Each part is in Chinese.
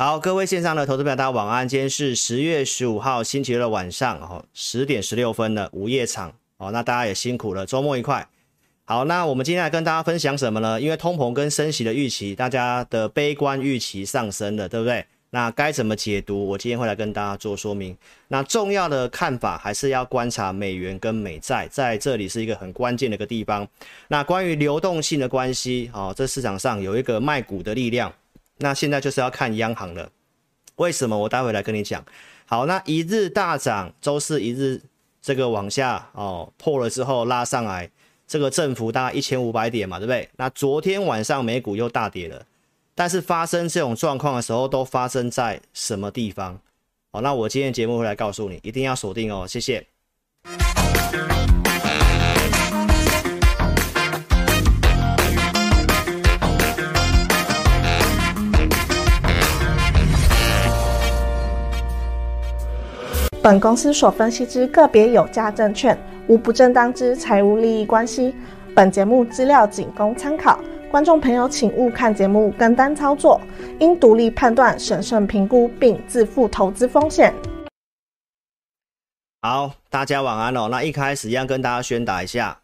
好，各位线上的投资朋友，大家晚安。今天是十月十五号星期六的晚上，哦，十点十六分的午夜场，哦，那大家也辛苦了，周末愉快。好，那我们今天来跟大家分享什么呢？因为通膨跟升息的预期，大家的悲观预期上升了，对不对？那该怎么解读？我今天会来跟大家做说明。那重要的看法还是要观察美元跟美债，在这里是一个很关键的一个地方。那关于流动性的关系，哦，这市场上有一个卖股的力量。那现在就是要看央行了，为什么？我待会来跟你讲。好，那一日大涨，周四一日这个往下哦破了之后拉上来，这个振幅大概一千五百点嘛，对不对？那昨天晚上美股又大跌了，但是发生这种状况的时候都发生在什么地方？好，那我今天节目会来告诉你，一定要锁定哦，谢谢。本公司所分析之个别有价证券，无不正当之财务利益关系。本节目资料仅供参考，观众朋友请勿看节目跟单操作，应独立判断、审慎评估并自负投资风险。好，大家晚安哦。那一开始要跟大家宣导一下，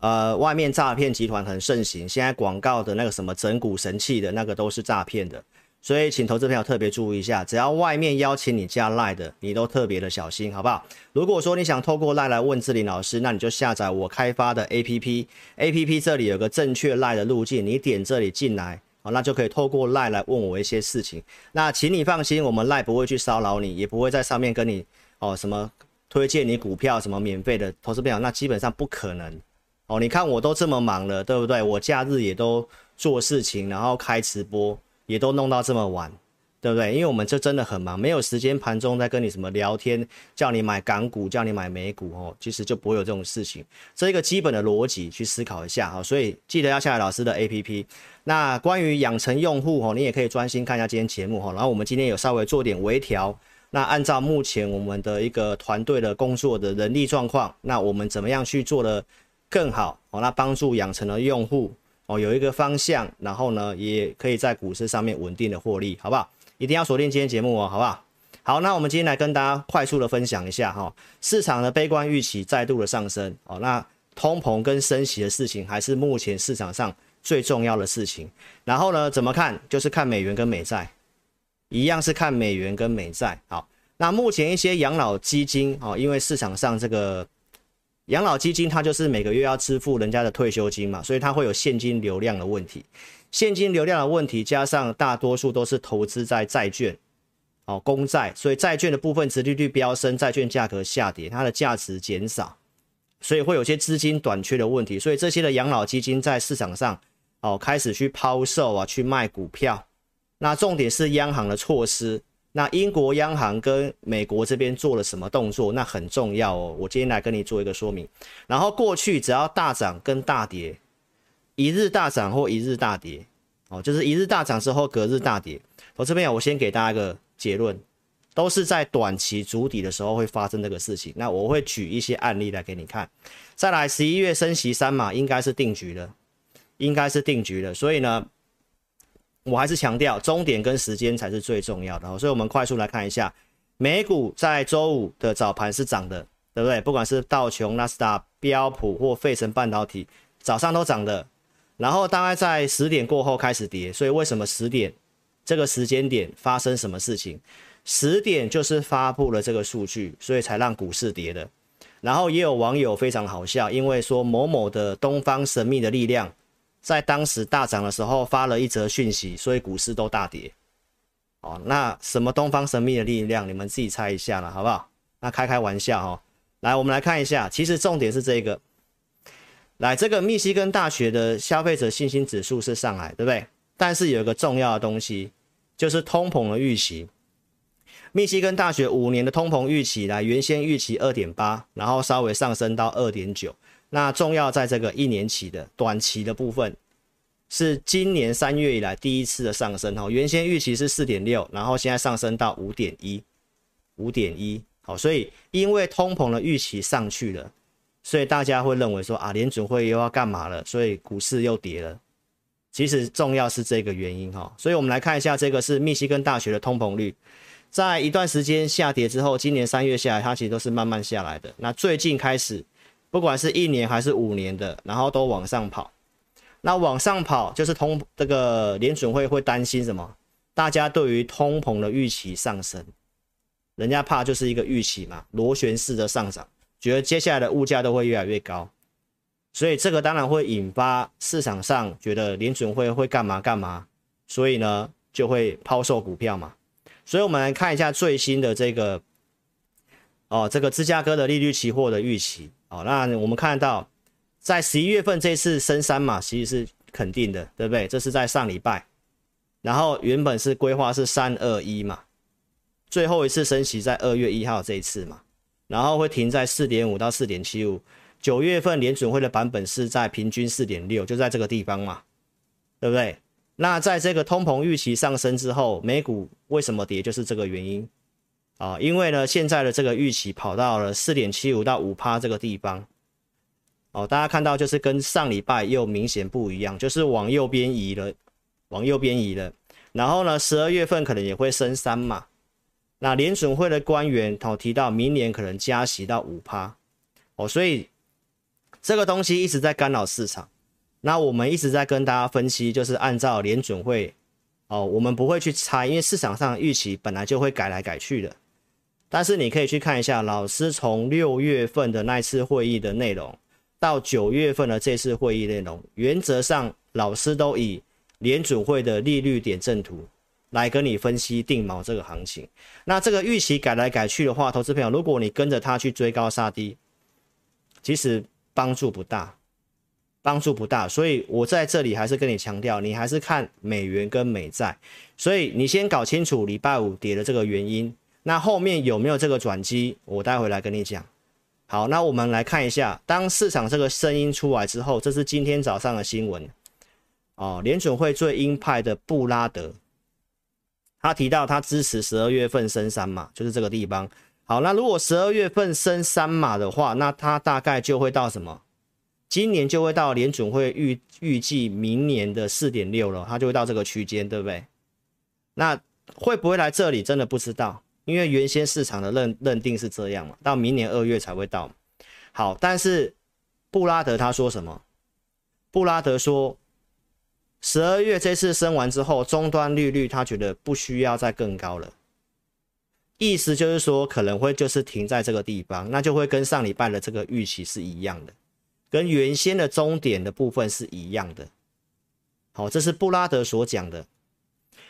呃，外面诈骗集团很盛行，现在广告的那个什么整蛊神器的那个都是诈骗的。所以，请投资朋友特别注意一下，只要外面邀请你加赖的，你都特别的小心，好不好？如果说你想透过赖来问智霖老师，那你就下载我开发的 APP，APP 这里有个正确赖的路径，你点这里进来，好，那就可以透过赖来问我一些事情。那请你放心，我们赖不会去骚扰你，也不会在上面跟你哦什么推荐你股票什么免费的投资朋友，那基本上不可能哦。你看我都这么忙了，对不对？我假日也都做事情，然后开直播。也都弄到这么晚，对不对？因为我们这真的很忙，没有时间盘中在跟你什么聊天，叫你买港股，叫你买美股哦，其实就不会有这种事情。这一个基本的逻辑去思考一下哈，所以记得要下载老师的 APP。那关于养成用户哦，你也可以专心看一下今天节目哈。然后我们今天有稍微做点微调，那按照目前我们的一个团队的工作的人力状况，那我们怎么样去做得更好哦？那帮助养成的用户。哦，有一个方向，然后呢，也可以在股市上面稳定的获利，好不好？一定要锁定今天节目哦，好不好？好，那我们今天来跟大家快速的分享一下哈，市场的悲观预期再度的上升哦，那通膨跟升息的事情还是目前市场上最重要的事情。然后呢，怎么看？就是看美元跟美债，一样是看美元跟美债。好，那目前一些养老基金哦，因为市场上这个。养老基金它就是每个月要支付人家的退休金嘛，所以它会有现金流量的问题。现金流量的问题加上大多数都是投资在债券，哦，公债，所以债券的部分殖利率飙升，债券价格下跌，它的价值减少，所以会有些资金短缺的问题。所以这些的养老基金在市场上哦开始去抛售啊，去卖股票。那重点是央行的措施。那英国央行跟美国这边做了什么动作？那很重要哦。我今天来跟你做一个说明。然后过去只要大涨跟大跌，一日大涨或一日大跌，哦，就是一日大涨之后隔日大跌。我这边我先给大家一个结论，都是在短期筑底的时候会发生这个事情。那我会举一些案例来给你看。再来，十一月升息三码应该是定局了，应该是定局了。所以呢。我还是强调，终点跟时间才是最重要的。所以，我们快速来看一下，美股在周五的早盘是涨的，对不对？不管是道琼、纳斯达、标普或费城半导体，早上都涨的。然后大概在十点过后开始跌。所以，为什么十点这个时间点发生什么事情？十点就是发布了这个数据，所以才让股市跌的。然后也有网友非常好笑，因为说某某的东方神秘的力量。在当时大涨的时候发了一则讯息，所以股市都大跌。哦，那什么东方神秘的力量，你们自己猜一下了，好不好？那开开玩笑哦。来，我们来看一下，其实重点是这个。来，这个密西根大学的消费者信心指数是上来，对不对？但是有一个重要的东西，就是通膨的预期。密西根大学五年的通膨预期，来，原先预期二点八，然后稍微上升到二点九。那重要在这个一年期的短期的部分，是今年三月以来第一次的上升哈，原先预期是四点六，然后现在上升到五点一，五点一，好，所以因为通膨的预期上去了，所以大家会认为说啊，联准会又要干嘛了，所以股市又跌了，其实重要是这个原因哈。所以我们来看一下，这个是密西根大学的通膨率，在一段时间下跌之后，今年三月下来，它其实都是慢慢下来的。那最近开始，不管是一年还是五年的，然后都往上跑。那往上跑就是通这个联准会会担心什么？大家对于通膨的预期上升，人家怕就是一个预期嘛，螺旋式的上涨，觉得接下来的物价都会越来越高，所以这个当然会引发市场上觉得联准会会干嘛干嘛，所以呢就会抛售股票嘛。所以我们来看一下最新的这个哦，这个芝加哥的利率期货的预期哦，那我们看到。在十一月份这次升三码，其实是肯定的，对不对？这是在上礼拜，然后原本是规划是三二一嘛，最后一次升息在二月一号这一次嘛，然后会停在四点五到四点七五。九月份联准会的版本是在平均四点六，就在这个地方嘛，对不对？那在这个通膨预期上升之后，美股为什么跌？就是这个原因啊，因为呢，现在的这个预期跑到了四点七五到五趴这个地方。哦，大家看到就是跟上礼拜又明显不一样，就是往右边移了，往右边移了。然后呢，十二月份可能也会升三嘛。那联准会的官员哦提到，明年可能加息到五趴。哦，所以这个东西一直在干扰市场。那我们一直在跟大家分析，就是按照联准会哦，我们不会去猜，因为市场上预期本来就会改来改去的。但是你可以去看一下老师从六月份的那次会议的内容。到九月份的这次会议内容，原则上老师都以联准会的利率点阵图来跟你分析定锚这个行情。那这个预期改来改去的话，投资朋友，如果你跟着他去追高杀低，其实帮助不大，帮助不大。所以我在这里还是跟你强调，你还是看美元跟美债。所以你先搞清楚礼拜五跌的这个原因，那后面有没有这个转机，我待会来跟你讲。好，那我们来看一下，当市场这个声音出来之后，这是今天早上的新闻哦。联准会最鹰派的布拉德，他提到他支持十二月份升三码，就是这个地方。好，那如果十二月份升三码的话，那他大概就会到什么？今年就会到联准会预预计明年的四点六了，他就会到这个区间，对不对？那会不会来这里？真的不知道。因为原先市场的认认定是这样嘛，到明年二月才会到。好，但是布拉德他说什么？布拉德说，十二月这次升完之后，终端利率他觉得不需要再更高了，意思就是说可能会就是停在这个地方，那就会跟上礼拜的这个预期是一样的，跟原先的终点的部分是一样的。好，这是布拉德所讲的。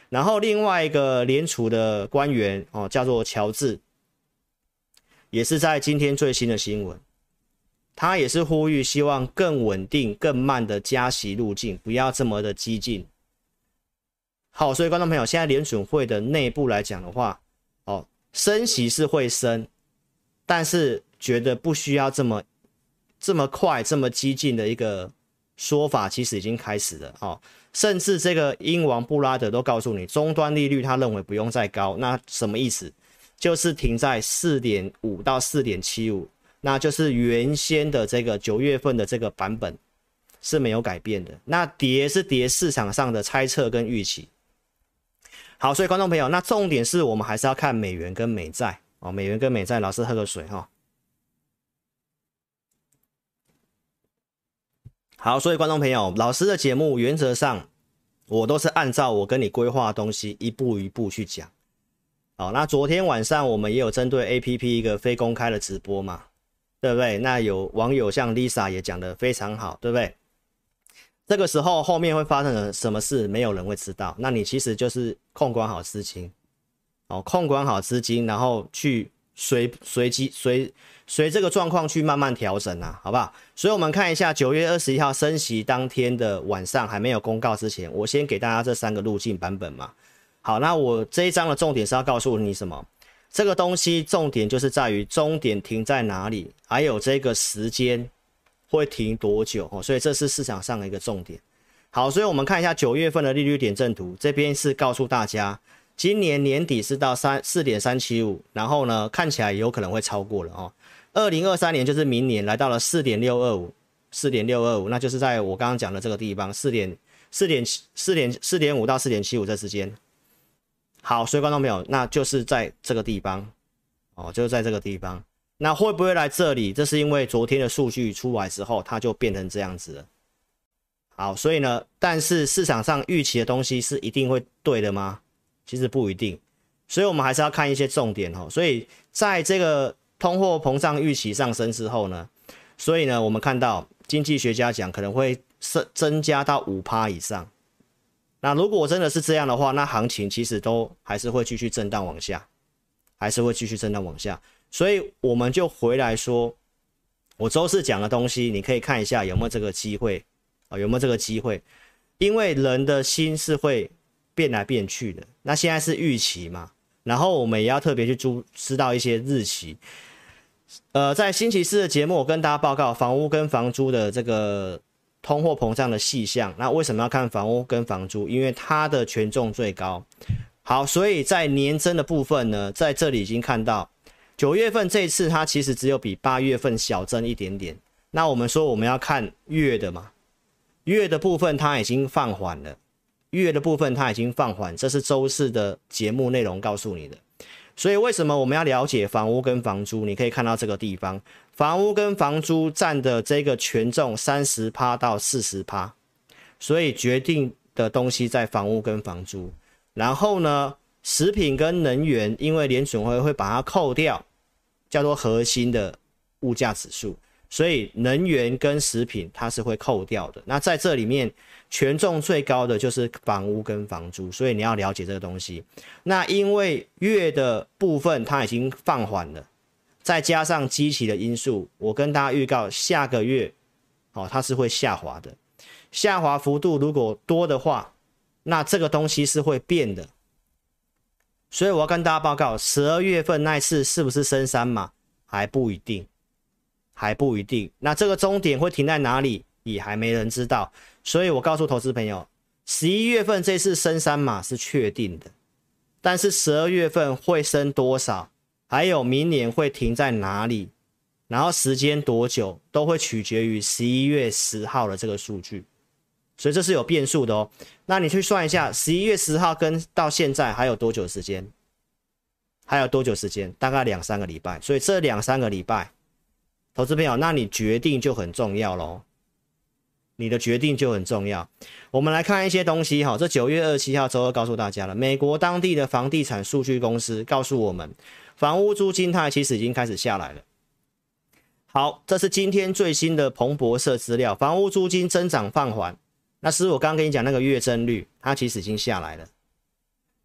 然后另外一个联储的官员哦，叫做乔治，也是在今天最新的新闻，他也是呼吁希望更稳定、更慢的加息路径，不要这么的激进。好，所以观众朋友，现在联准会的内部来讲的话，哦，升息是会升，但是觉得不需要这么这么快、这么激进的一个说法，其实已经开始了哦。甚至这个英王布拉德都告诉你，终端利率他认为不用再高，那什么意思？就是停在四点五到四点七五，那就是原先的这个九月份的这个版本是没有改变的。那跌是跌市场上的猜测跟预期。好，所以观众朋友，那重点是我们还是要看美元跟美债哦，美元跟美债，老师喝个水哈。好，所以观众朋友，老师的节目原则上，我都是按照我跟你规划的东西一步一步去讲。好，那昨天晚上我们也有针对 APP 一个非公开的直播嘛，对不对？那有网友像 Lisa 也讲的非常好，对不对？这个时候后面会发生什么事，没有人会知道。那你其实就是控管好资金，哦，控管好资金，然后去随随机随。随这个状况去慢慢调整啊，好不好？所以我们看一下九月二十一号升息当天的晚上还没有公告之前，我先给大家这三个路径版本嘛。好，那我这一章的重点是要告诉你什么？这个东西重点就是在于终点停在哪里，还有这个时间会停多久哦。所以这是市场上的一个重点。好，所以我们看一下九月份的利率点阵图，这边是告诉大家，今年年底是到三四点三七五，然后呢看起来有可能会超过了哦。二零二三年就是明年来到了四点六二五，四点六二五，那就是在我刚刚讲的这个地方，四点四点四点四点五到四点七五这之间。好，所以观众朋友，那就是在这个地方，哦，就是在这个地方。那会不会来这里？这是因为昨天的数据出来之后，它就变成这样子了。好，所以呢，但是市场上预期的东西是一定会对的吗？其实不一定。所以我们还是要看一些重点哦。所以在这个通货膨胀预期上升之后呢，所以呢，我们看到经济学家讲可能会增增加到五趴以上。那如果真的是这样的话，那行情其实都还是会继续震荡往下，还是会继续震荡往下。所以我们就回来说，我周四讲的东西，你可以看一下有没有这个机会啊？有没有这个机会？因为人的心是会变来变去的。那现在是预期嘛，然后我们也要特别去注知道一些日期。呃，在星期四的节目，我跟大家报告房屋跟房租的这个。通货膨胀的细项，那为什么要看房屋跟房租？因为它的权重最高。好，所以在年增的部分呢，在这里已经看到九月份这一次它其实只有比八月份小增一点点。那我们说我们要看月的嘛，月的部分它已经放缓了，月的部分它已经放缓，这是周四的节目内容告诉你的。所以为什么我们要了解房屋跟房租？你可以看到这个地方，房屋跟房租占的这个权重三十趴到四十趴，所以决定的东西在房屋跟房租。然后呢，食品跟能源，因为联准会会把它扣掉，叫做核心的物价指数，所以能源跟食品它是会扣掉的。那在这里面。权重最高的就是房屋跟房租，所以你要了解这个东西。那因为月的部分它已经放缓了，再加上基期的因素，我跟大家预告下个月，哦，它是会下滑的。下滑幅度如果多的话，那这个东西是会变的。所以我要跟大家报告，十二月份那次是不是升三码还不一定，还不一定。那这个终点会停在哪里，也还没人知道。所以我告诉投资朋友，十一月份这次升三码是确定的，但是十二月份会升多少，还有明年会停在哪里，然后时间多久，都会取决于十一月十号的这个数据，所以这是有变数的哦。那你去算一下，十一月十号跟到现在还有多久时间？还有多久时间？大概两三个礼拜。所以这两三个礼拜，投资朋友，那你决定就很重要喽。你的决定就很重要。我们来看一些东西哈，这九月二十七号周二告诉大家了，美国当地的房地产数据公司告诉我们，房屋租金它其实已经开始下来了。好，这是今天最新的彭博社资料，房屋租金增长放缓。那是我刚刚跟你讲那个月增率，它其实已经下来了。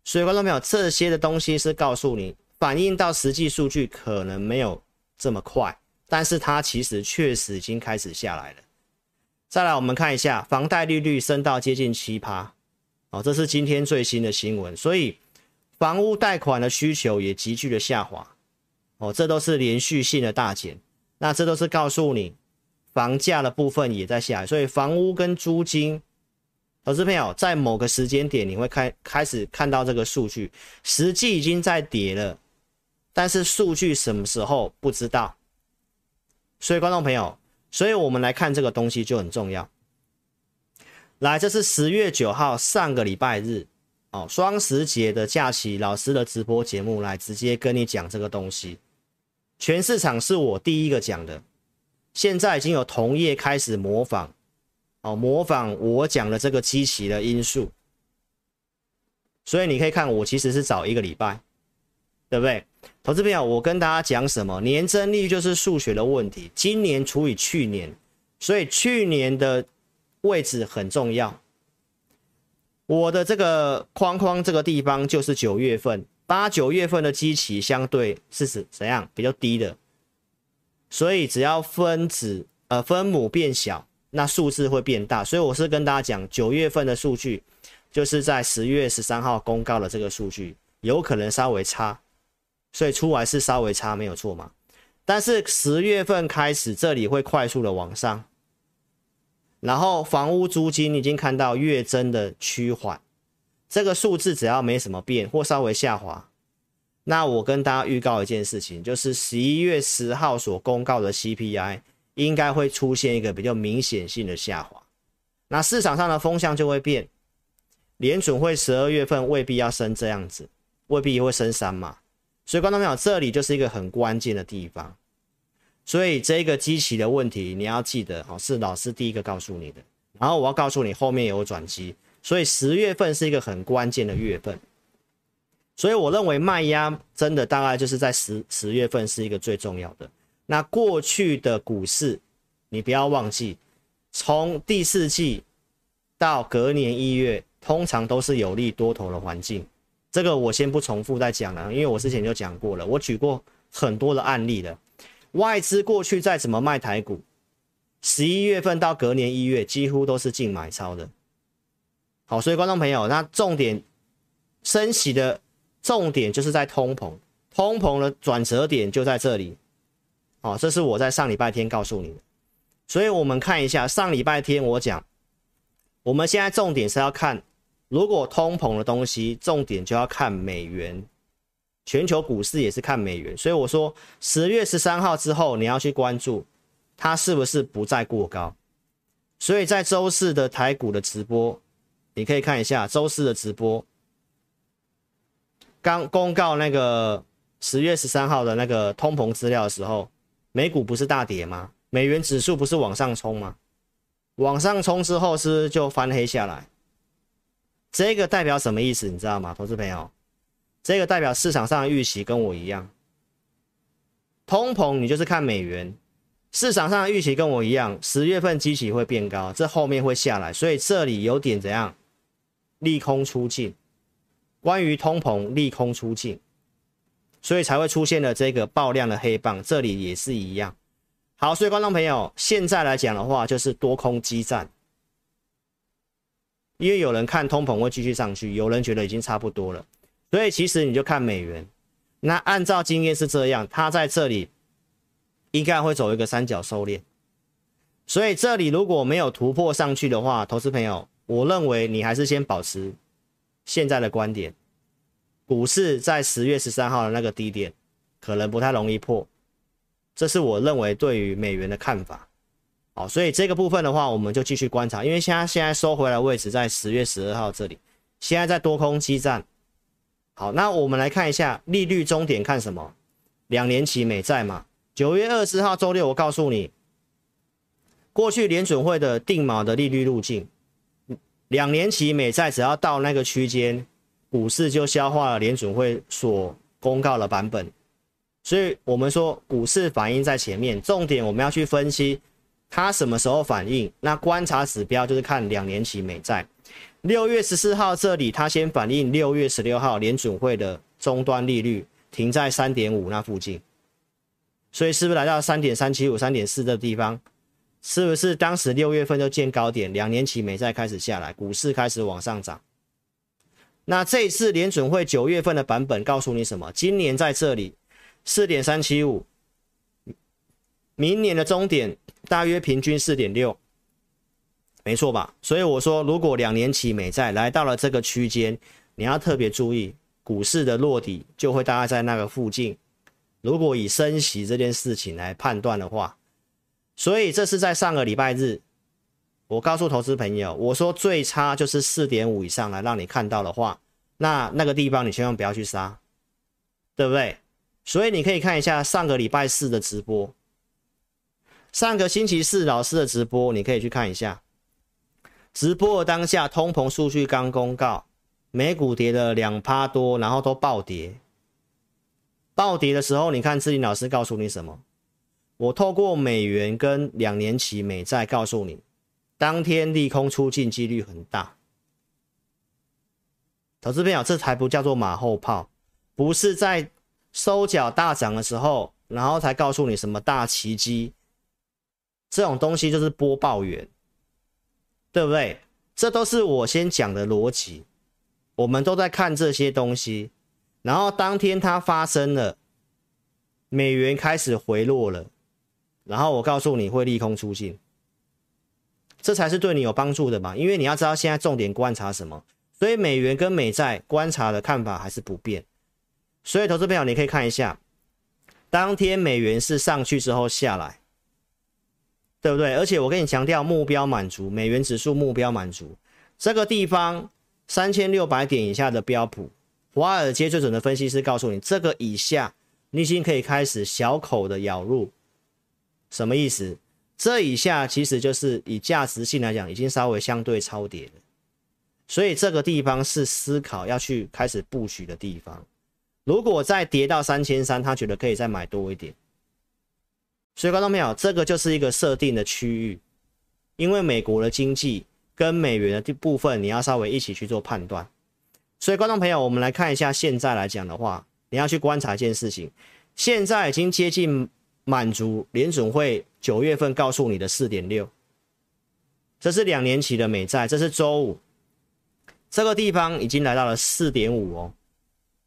所以观众朋友，这些的东西是告诉你，反映到实际数据可能没有这么快，但是它其实确实已经开始下来了。再来，我们看一下房贷利率升到接近七趴，哦，这是今天最新的新闻。所以，房屋贷款的需求也急剧的下滑，哦，这都是连续性的大减。那这都是告诉你，房价的部分也在下来。所以，房屋跟租金，投资朋友在某个时间点你会开开始看到这个数据，实际已经在跌了，但是数据什么时候不知道。所以，观众朋友。所以，我们来看这个东西就很重要。来，这是十月九号上个礼拜日，哦，双十节的假期，老师的直播节目来直接跟你讲这个东西。全市场是我第一个讲的，现在已经有同业开始模仿，哦，模仿我讲的这个基期的因素。所以你可以看，我其实是早一个礼拜，对不对？投资朋友，我跟大家讲什么？年增率就是数学的问题，今年除以去年，所以去年的位置很重要。我的这个框框这个地方就是九月份，八九月份的基期相对是怎怎样比较低的，所以只要分子呃分母变小，那数字会变大。所以我是跟大家讲，九月份的数据就是在十月十三号公告的这个数据，有可能稍微差。所以出来是稍微差，没有错嘛。但是十月份开始，这里会快速的往上，然后房屋租金已经看到月增的趋缓，这个数字只要没什么变或稍微下滑，那我跟大家预告一件事情，就是十一月十号所公告的 CPI 应该会出现一个比较明显性的下滑。那市场上的风向就会变。联准会十二月份未必要升这样子，未必会升三嘛。所以观众朋友，这里就是一个很关键的地方。所以这个机器的问题，你要记得哦，是老师第一个告诉你的。然后我要告诉你后面有转机，所以十月份是一个很关键的月份。所以我认为卖压真的大概就是在十十月份是一个最重要的。那过去的股市，你不要忘记，从第四季到隔年一月，通常都是有利多头的环境。这个我先不重复再讲了，因为我之前就讲过了，我举过很多的案例了。外资过去再怎么卖台股，十一月份到隔年一月，几乎都是净买超的。好，所以观众朋友，那重点升息的重点就是在通膨，通膨的转折点就在这里。好，这是我在上礼拜天告诉你的。所以我们看一下上礼拜天我讲，我们现在重点是要看。如果通膨的东西，重点就要看美元，全球股市也是看美元，所以我说十月十三号之后你要去关注它是不是不再过高。所以在周四的台股的直播，你可以看一下周四的直播，刚公告那个十月十三号的那个通膨资料的时候，美股不是大跌吗？美元指数不是往上冲吗？往上冲之后是不是就翻黑下来？这个代表什么意思？你知道吗，投资朋友？这个代表市场上的预期跟我一样，通膨你就是看美元，市场上的预期跟我一样，十月份基期会变高，这后面会下来，所以这里有点怎样？利空出尽，关于通膨利空出尽，所以才会出现了这个爆量的黑棒，这里也是一样。好，所以观众朋友，现在来讲的话，就是多空激战。因为有人看通膨会继续上去，有人觉得已经差不多了，所以其实你就看美元。那按照经验是这样，它在这里应该会走一个三角收敛。所以这里如果没有突破上去的话，投资朋友，我认为你还是先保持现在的观点，股市在十月十三号的那个低点可能不太容易破，这是我认为对于美元的看法。好，所以这个部分的话，我们就继续观察，因为现在现在收回来位置在十月十二号这里，现在在多空激战。好，那我们来看一下利率终点看什么？两年期美债嘛。九月二十号周六，我告诉你，过去联准会的定锚的利率路径，两年期美债只要到那个区间，股市就消化了联准会所公告的版本。所以我们说股市反应在前面，重点我们要去分析。它什么时候反应？那观察指标就是看两年期美债。六月十四号这里，它先反映六月十六号联准会的终端利率停在三点五那附近，所以是不是来到三点三七五、三点四的地方？是不是当时六月份就见高点？两年期美债开始下来，股市开始往上涨。那这一次联准会九月份的版本告诉你什么？今年在这里四点三七五，明年的终点。大约平均四点六，没错吧？所以我说，如果两年期美债来到了这个区间，你要特别注意，股市的落底就会大概在那个附近。如果以升息这件事情来判断的话，所以这是在上个礼拜日，我告诉投资朋友，我说最差就是四点五以上来让你看到的话，那那个地方你千万不要去杀，对不对？所以你可以看一下上个礼拜四的直播。上个星期四老师的直播，你可以去看一下。直播的当下，通膨数据刚公告，美股跌了两趴多，然后都暴跌。暴跌的时候，你看志霖老师告诉你什么？我透过美元跟两年期美债告诉你，当天利空出尽几率很大。投资朋友，这才不叫做马后炮，不是在收脚大涨的时候，然后才告诉你什么大奇迹。这种东西就是播报员，对不对？这都是我先讲的逻辑，我们都在看这些东西，然后当天它发生了，美元开始回落了，然后我告诉你会利空出尽，这才是对你有帮助的嘛？因为你要知道现在重点观察什么，所以美元跟美债观察的看法还是不变，所以投资朋友你可以看一下，当天美元是上去之后下来。对不对？而且我跟你强调，目标满足，美元指数目标满足，这个地方三千六百点以下的标普，华尔街最准的分析师告诉你，这个以下你已经可以开始小口的咬入，什么意思？这以下其实就是以价值性来讲，已经稍微相对超跌了，所以这个地方是思考要去开始布局的地方。如果再跌到三千三，他觉得可以再买多一点。所以观众朋友，这个就是一个设定的区域，因为美国的经济跟美元的部分，你要稍微一起去做判断。所以观众朋友，我们来看一下现在来讲的话，你要去观察一件事情，现在已经接近满足联准会九月份告诉你的四点六，这是两年期的美债，这是周五，这个地方已经来到了四点五哦，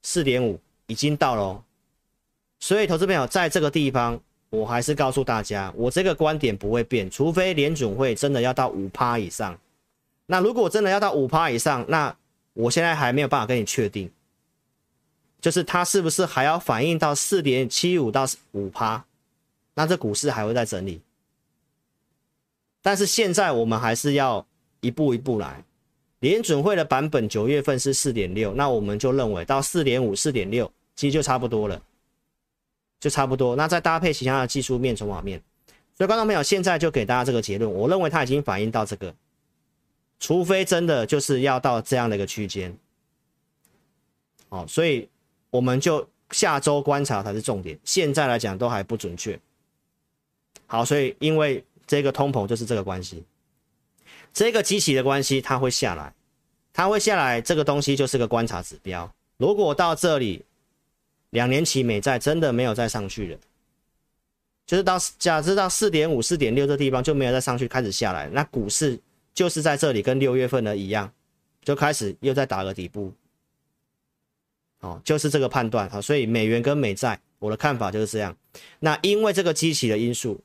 四点五已经到了哦，所以投资朋友在这个地方。我还是告诉大家，我这个观点不会变，除非联准会真的要到五趴以上。那如果真的要到五趴以上，那我现在还没有办法跟你确定，就是它是不是还要反映到四点七五到五趴，那这股市还会再整理。但是现在我们还是要一步一步来。联准会的版本九月份是四点六，那我们就认为到四点五、四点六，其实就差不多了。就差不多，那再搭配其他的技术面、筹码面，所以观众朋友现在就给大家这个结论，我认为它已经反映到这个，除非真的就是要到这样的一个区间，好，所以我们就下周观察才是重点，现在来讲都还不准确。好，所以因为这个通膨就是这个关系，这个机器的关系，它会下来，它会下来，这个东西就是个观察指标，如果到这里。两年期美债真的没有再上去了，就是到假设到四点五、四点六这地方就没有再上去，开始下来，那股市就是在这里跟六月份的一样，就开始又在打个底部，哦，就是这个判断啊，所以美元跟美债，我的看法就是这样。那因为这个基期的因素，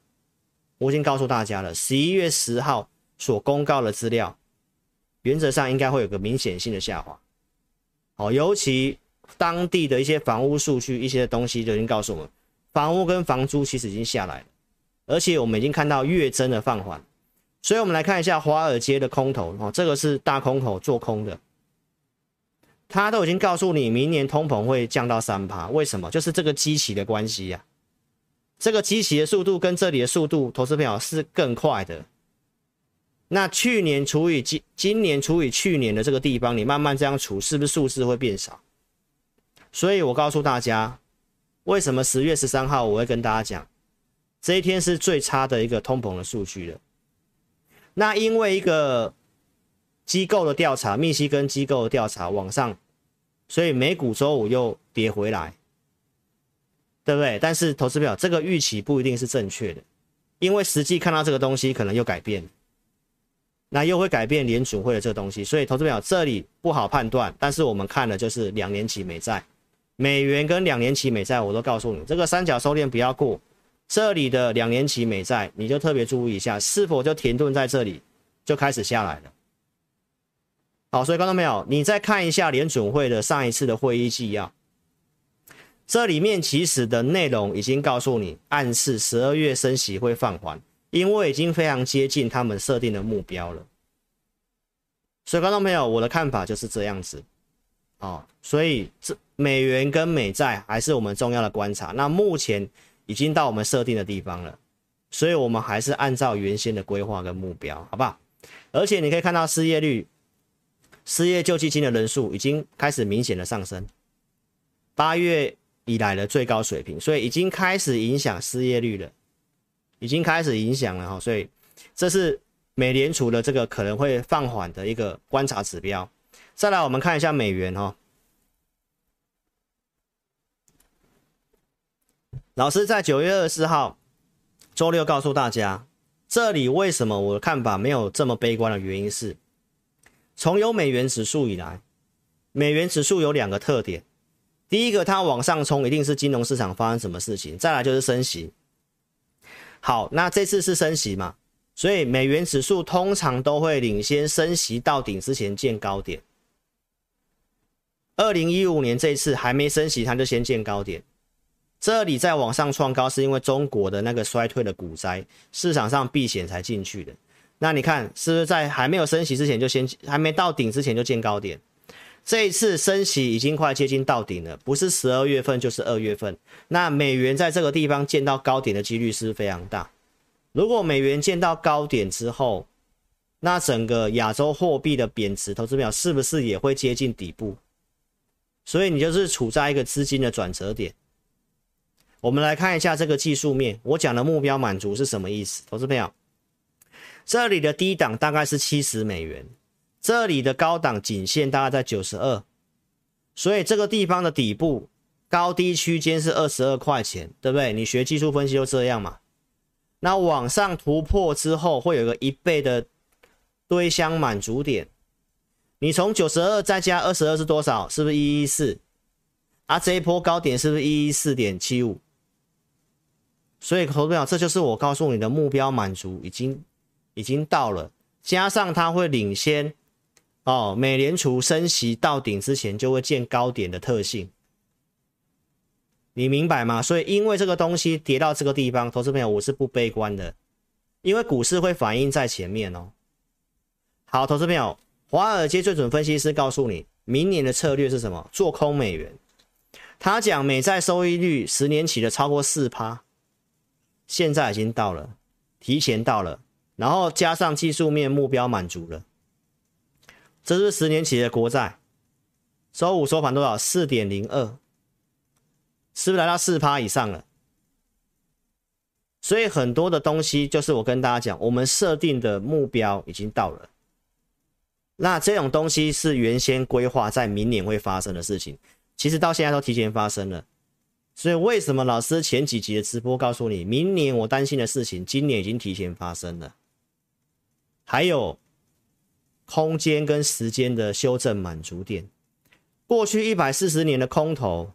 我已经告诉大家了，十一月十号所公告的资料，原则上应该会有个明显性的下滑，好，尤其。当地的一些房屋数据，一些东西就已经告诉我们，房屋跟房租其实已经下来了，而且我们已经看到月增的放缓，所以我们来看一下华尔街的空头哦，这个是大空头做空的，他都已经告诉你明年通膨会降到三趴，为什么？就是这个基期的关系呀、啊，这个基期的速度跟这里的速度，投资朋友是更快的。那去年除以今今年除以去年的这个地方，你慢慢这样除，是不是数字会变少？所以我告诉大家，为什么十月十三号我会跟大家讲，这一天是最差的一个通膨的数据了。那因为一个机构的调查，密西根机构的调查往上，所以美股周五又跌回来，对不对？但是投资表这个预期不一定是正确的，因为实际看到这个东西可能又改变，那又会改变联储会的这个东西，所以投资表这里不好判断。但是我们看的就是两年期美债。美元跟两年期美债，我都告诉你，这个三角收敛不要过。这里的两年期美债，你就特别注意一下，是否就停顿在这里，就开始下来了。好，所以观众朋友，你再看一下联准会的上一次的会议纪要，这里面其实的内容已经告诉你，暗示十二月升息会放缓，因为已经非常接近他们设定的目标了。所以观众朋友，我的看法就是这样子。哦，所以这美元跟美债还是我们重要的观察。那目前已经到我们设定的地方了，所以我们还是按照原先的规划跟目标，好不好？而且你可以看到失业率、失业救济金的人数已经开始明显的上升，八月以来的最高水平，所以已经开始影响失业率了，已经开始影响了哈。所以这是美联储的这个可能会放缓的一个观察指标。再来，我们看一下美元哈。老师在九月二十四号周六告诉大家，这里为什么我的看法没有这么悲观的原因是，从有美元指数以来，美元指数有两个特点。第一个，它往上冲，一定是金融市场发生什么事情；再来就是升息。好，那这次是升息嘛，所以美元指数通常都会领先升息到顶之前见高点。二零一五年这一次还没升息，它就先见高点，这里再往上创高，是因为中国的那个衰退的股灾，市场上避险才进去的。那你看是不是在还没有升息之前就先还没到顶之前就见高点？这一次升息已经快接近到顶了，不是十二月份就是二月份。那美元在这个地方见到高点的几率是非常大。如果美元见到高点之后，那整个亚洲货币的贬值，投资表是不是也会接近底部？所以你就是处在一个资金的转折点。我们来看一下这个技术面，我讲的目标满足是什么意思？投资朋友。这里的低档大概是七十美元，这里的高档仅限大概在九十二，所以这个地方的底部高低区间是二十二块钱，对不对？你学技术分析就这样嘛。那往上突破之后，会有个一倍的堆箱满足点，你从九十二再加二十二是多少？是不是一一四？啊，这一波高点是不是一一四点七五？所以，投资者，这就是我告诉你的目标满足已经。已经到了，加上它会领先哦，美联储升息到顶之前就会见高点的特性，你明白吗？所以因为这个东西跌到这个地方，投资朋友我是不悲观的，因为股市会反映在前面哦。好，投资朋友，华尔街最准分析师告诉你，明年的策略是什么？做空美元。他讲美债收益率十年期的超过四趴，现在已经到了，提前到了。然后加上技术面目标满足了，这是十年期的国债，周五收盘多少？四点零二，是不是来到四趴以上了？所以很多的东西就是我跟大家讲，我们设定的目标已经到了。那这种东西是原先规划在明年会发生的事情，其实到现在都提前发生了。所以为什么老师前几集的直播告诉你，明年我担心的事情，今年已经提前发生了？还有空间跟时间的修正满足点，过去一百四十年的空头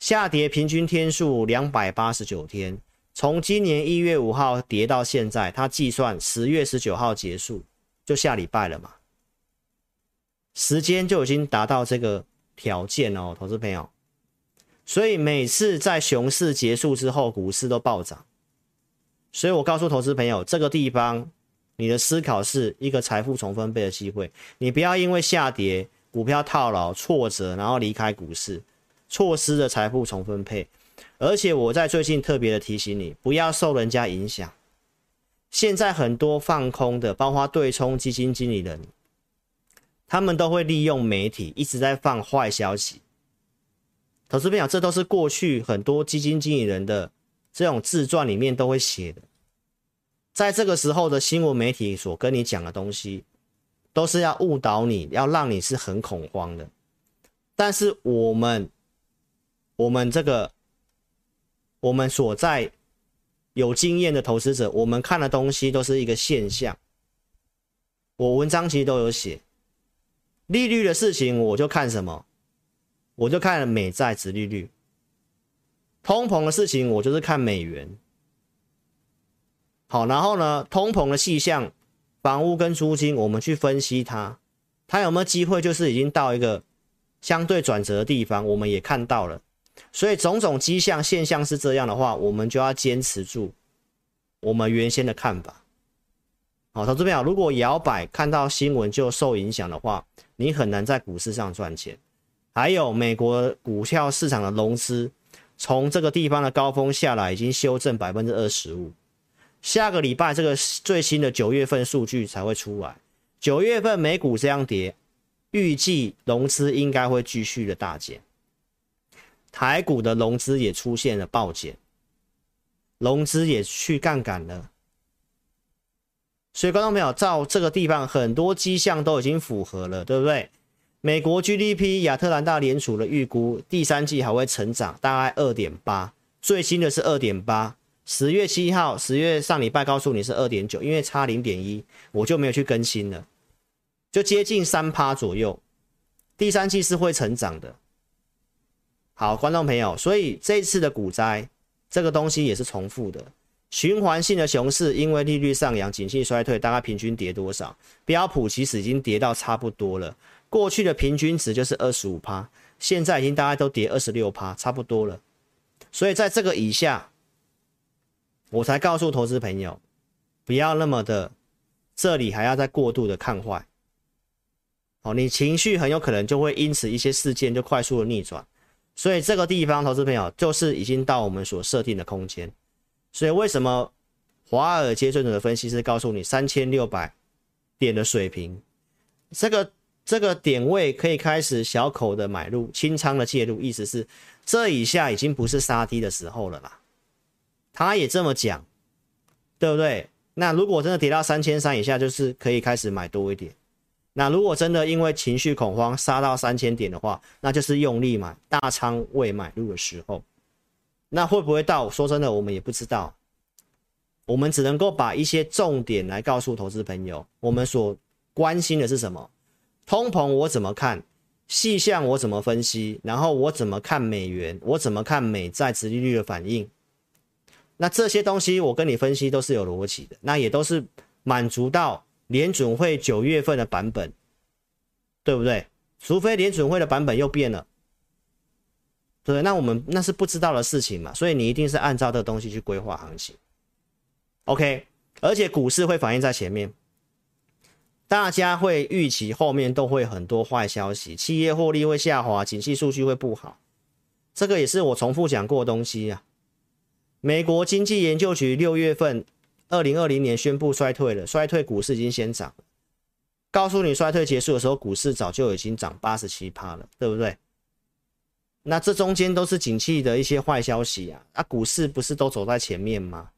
下跌平均天数两百八十九天，从今年一月五号跌到现在，它计算十月十九号结束，就下礼拜了嘛，时间就已经达到这个条件哦，投资朋友，所以每次在熊市结束之后，股市都暴涨，所以我告诉投资朋友，这个地方。你的思考是一个财富重分配的机会，你不要因为下跌、股票套牢、挫折，然后离开股市，错失了财富重分配。而且我在最近特别的提醒你，不要受人家影响。现在很多放空的，包括对冲基金经理人，他们都会利用媒体一直在放坏消息。投资朋友，这都是过去很多基金经理人的这种自传里面都会写的。在这个时候的新闻媒体所跟你讲的东西，都是要误导你，要让你是很恐慌的。但是我们，我们这个，我们所在有经验的投资者，我们看的东西都是一个现象。我文章其实都有写，利率的事情我就看什么，我就看美债殖利率。通膨的事情我就是看美元。好，然后呢，通膨的细项，房屋跟租金，我们去分析它，它有没有机会，就是已经到一个相对转折的地方，我们也看到了，所以种种迹象现象是这样的话，我们就要坚持住我们原先的看法。好，投资朋友，如果摇摆看到新闻就受影响的话，你很难在股市上赚钱。还有美国股票市场的融资，从这个地方的高峰下来，已经修正百分之二十五。下个礼拜这个最新的九月份数据才会出来。九月份美股这样跌，预计融资应该会继续的大减。台股的融资也出现了暴减，融资也去杠杆了。所以观众朋友，照这个地方很多迹象都已经符合了，对不对？美国 GDP 亚特兰大联储的预估第三季还会成长大概二点八，最新的是二点八。十月七号，十月上礼拜告诉你是二点九，因为差零点一，我就没有去更新了，就接近三趴左右。第三季是会成长的。好，观众朋友，所以这次的股灾，这个东西也是重复的，循环性的熊市，因为利率上扬，景气衰退，大概平均跌多少？标普其实已经跌到差不多了，过去的平均值就是二十五趴，现在已经大概都跌二十六趴，差不多了。所以在这个以下，我才告诉投资朋友，不要那么的，这里还要再过度的看坏。哦，你情绪很有可能就会因此一些事件就快速的逆转，所以这个地方，投资朋友就是已经到我们所设定的空间。所以为什么华尔街最准的分析师告诉你三千六百点的水平，这个这个点位可以开始小口的买入，清仓的介入，意思是这以下已经不是杀低的时候了啦。他也这么讲，对不对？那如果真的跌到三千三以下，就是可以开始买多一点。那如果真的因为情绪恐慌杀到三千点的话，那就是用力买大仓位买入的时候。那会不会到？说真的，我们也不知道。我们只能够把一些重点来告诉投资朋友。我们所关心的是什么？通膨我怎么看？细项我怎么分析？然后我怎么看美元？我怎么看美债殖利率的反应？那这些东西我跟你分析都是有逻辑的，那也都是满足到。联准会九月份的版本，对不对？除非联准会的版本又变了，对，那我们那是不知道的事情嘛，所以你一定是按照这东西去规划行情。OK，而且股市会反映在前面，大家会预期后面都会很多坏消息，企业获利会下滑，景气数据会不好，这个也是我重复讲过的东西啊。美国经济研究局六月份。二零二零年宣布衰退了，衰退股市已经先涨。告诉你衰退结束的时候，股市早就已经涨八十七趴了，对不对？那这中间都是景气的一些坏消息啊，啊，股市不是都走在前面吗？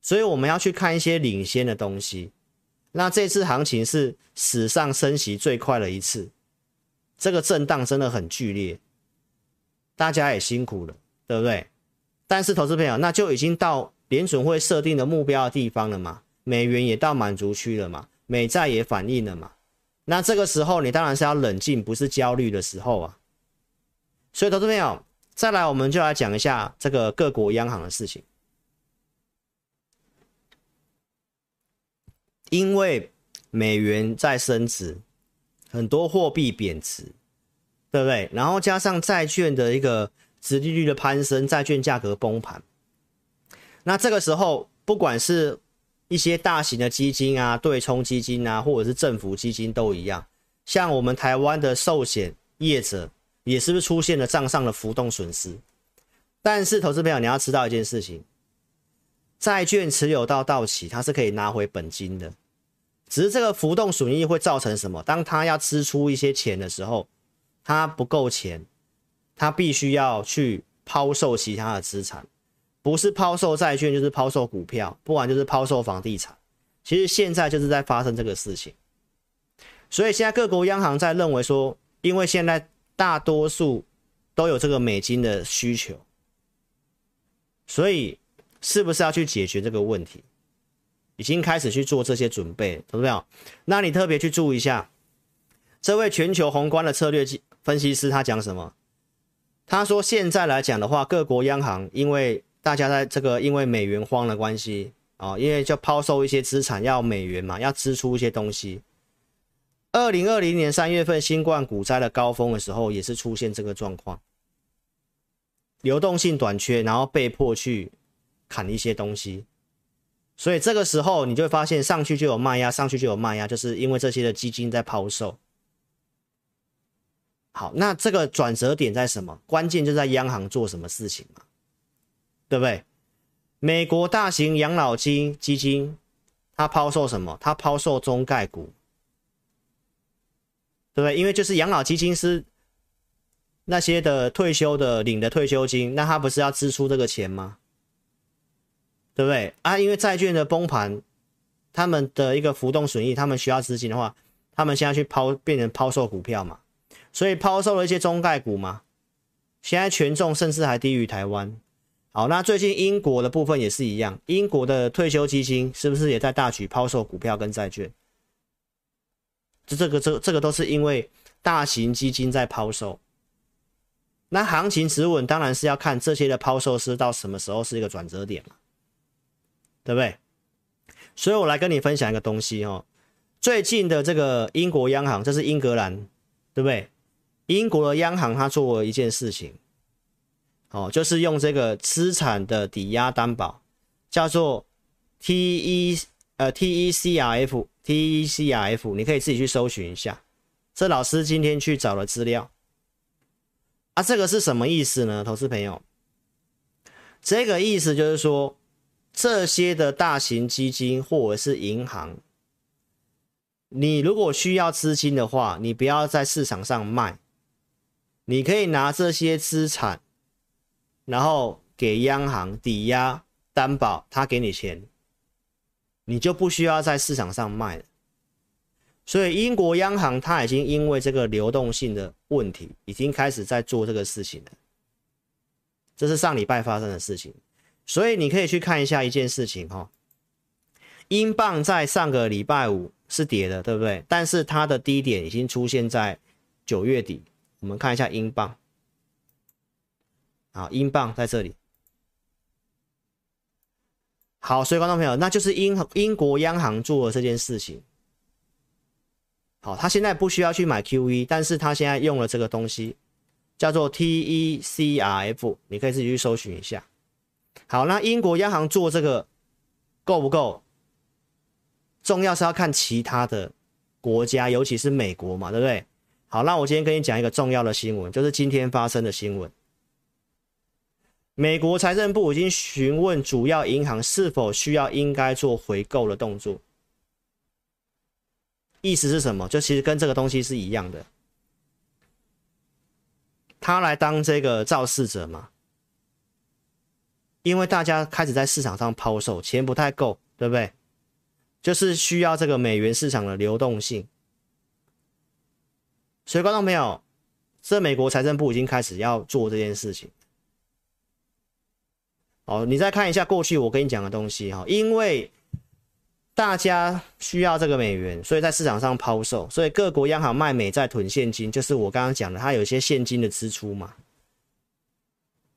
所以我们要去看一些领先的东西。那这次行情是史上升息最快的一次，这个震荡真的很剧烈，大家也辛苦了，对不对？但是投资朋友，那就已经到。联准会设定的目标的地方了嘛？美元也到满足区了嘛？美债也反映了嘛？那这个时候你当然是要冷静，不是焦虑的时候啊。所以，投资朋友，再来我们就来讲一下这个各国央行的事情。因为美元在升值，很多货币贬值，对不对？然后加上债券的一个殖利率的攀升，债券价格崩盘。那这个时候，不管是一些大型的基金啊、对冲基金啊，或者是政府基金都一样，像我们台湾的寿险业者，也是不是出现了账上的浮动损失？但是，投资朋友你要知道一件事情，债券持有到到期，它是可以拿回本金的，只是这个浮动损益会造成什么？当他要支出一些钱的时候，他不够钱，他必须要去抛售其他的资产。不是抛售债券，就是抛售股票，不然就是抛售房地产。其实现在就是在发生这个事情，所以现在各国央行在认为说，因为现在大多数都有这个美金的需求，所以是不是要去解决这个问题？已经开始去做这些准备，懂没有？那你特别去注意一下，这位全球宏观的策略分析师他讲什么？他说现在来讲的话，各国央行因为大家在这个因为美元荒的关系啊，因为就抛售一些资产要美元嘛，要支出一些东西。二零二零年三月份新冠股灾的高峰的时候，也是出现这个状况，流动性短缺，然后被迫去砍一些东西。所以这个时候你就会发现上去就有卖压，上去就有卖压，就是因为这些的基金在抛售。好，那这个转折点在什么？关键就在央行做什么事情嘛。对不对？美国大型养老金基金，它抛售什么？它抛售中概股，对不对？因为就是养老基金是那些的退休的领的退休金，那他不是要支出这个钱吗？对不对？啊，因为债券的崩盘，他们的一个浮动损益，他们需要资金的话，他们现在去抛，变成抛售股票嘛，所以抛售了一些中概股嘛，现在权重甚至还低于台湾。好，那最近英国的部分也是一样，英国的退休基金是不是也在大举抛售股票跟债券？这这个这这个都是因为大型基金在抛售。那行情止稳当然是要看这些的抛售是到什么时候是一个转折点嘛，对不对？所以我来跟你分享一个东西哦，最近的这个英国央行，这是英格兰，对不对？英国的央行它做了一件事情。哦，就是用这个资产的抵押担保，叫做 T E 呃 T E C R F T E C R F，你可以自己去搜寻一下。这老师今天去找了资料啊，这个是什么意思呢？投资朋友，这个意思就是说，这些的大型基金或者是银行，你如果需要资金的话，你不要在市场上卖，你可以拿这些资产。然后给央行抵押担保，他给你钱，你就不需要在市场上卖了。所以英国央行它已经因为这个流动性的问题，已经开始在做这个事情了。这是上礼拜发生的事情，所以你可以去看一下一件事情哈。英镑在上个礼拜五是跌的，对不对？但是它的低点已经出现在九月底。我们看一下英镑。好，英镑在这里。好，所以观众朋友，那就是英英国央行做的这件事情。好，他现在不需要去买 QE，但是他现在用了这个东西，叫做 TECRF，你可以自己去搜寻一下。好，那英国央行做这个够不够？重要是要看其他的国家，尤其是美国嘛，对不对？好，那我今天跟你讲一个重要的新闻，就是今天发生的新闻。美国财政部已经询问主要银行是否需要应该做回购的动作，意思是什么？就其实跟这个东西是一样的，他来当这个肇事者嘛，因为大家开始在市场上抛售，钱不太够，对不对？就是需要这个美元市场的流动性，所以观众朋友，这美国财政部已经开始要做这件事情。哦，你再看一下过去我跟你讲的东西哈，因为大家需要这个美元，所以在市场上抛售，所以各国央行卖美债囤现金，就是我刚刚讲的，它有一些现金的支出嘛。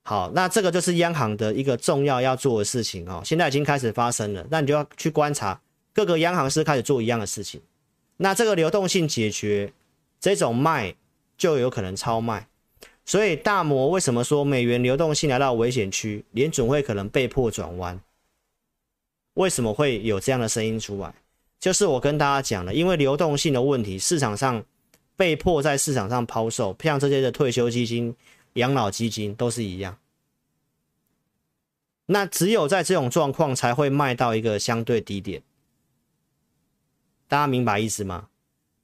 好，那这个就是央行的一个重要要做的事情哦，现在已经开始发生了，那你就要去观察各个央行是开始做一样的事情，那这个流动性解决，这种卖就有可能超卖。所以大摩为什么说美元流动性来到危险区，联准会可能被迫转弯？为什么会有这样的声音出来？就是我跟大家讲了，因为流动性的问题，市场上被迫在市场上抛售，像这些的退休基金、养老基金都是一样。那只有在这种状况才会卖到一个相对低点，大家明白意思吗？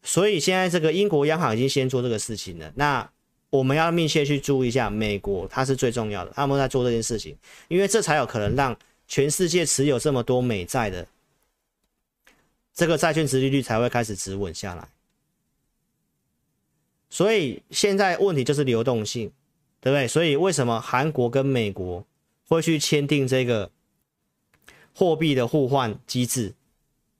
所以现在这个英国央行已经先做这个事情了，那。我们要密切去注意一下美国，它是最重要的，他们在做这件事情，因为这才有可能让全世界持有这么多美债的这个债券殖利率才会开始止稳下来。所以现在问题就是流动性，对不对？所以为什么韩国跟美国会去签订这个货币的互换机制，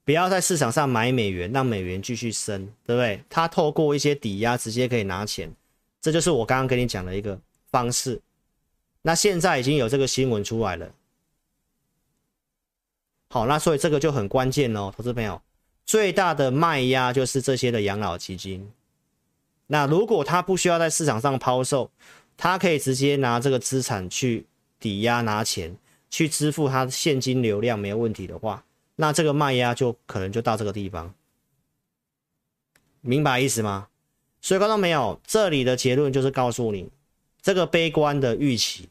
不要在市场上买美元，让美元继续升，对不对？它透过一些抵押直接可以拿钱。这就是我刚刚跟你讲的一个方式。那现在已经有这个新闻出来了。好，那所以这个就很关键哦，投资朋友，最大的卖压就是这些的养老基金。那如果他不需要在市场上抛售，他可以直接拿这个资产去抵押拿钱，去支付他的现金流量没有问题的话，那这个卖压就可能就到这个地方。明白意思吗？所以看到没有？这里的结论就是告诉你，这个悲观的预期，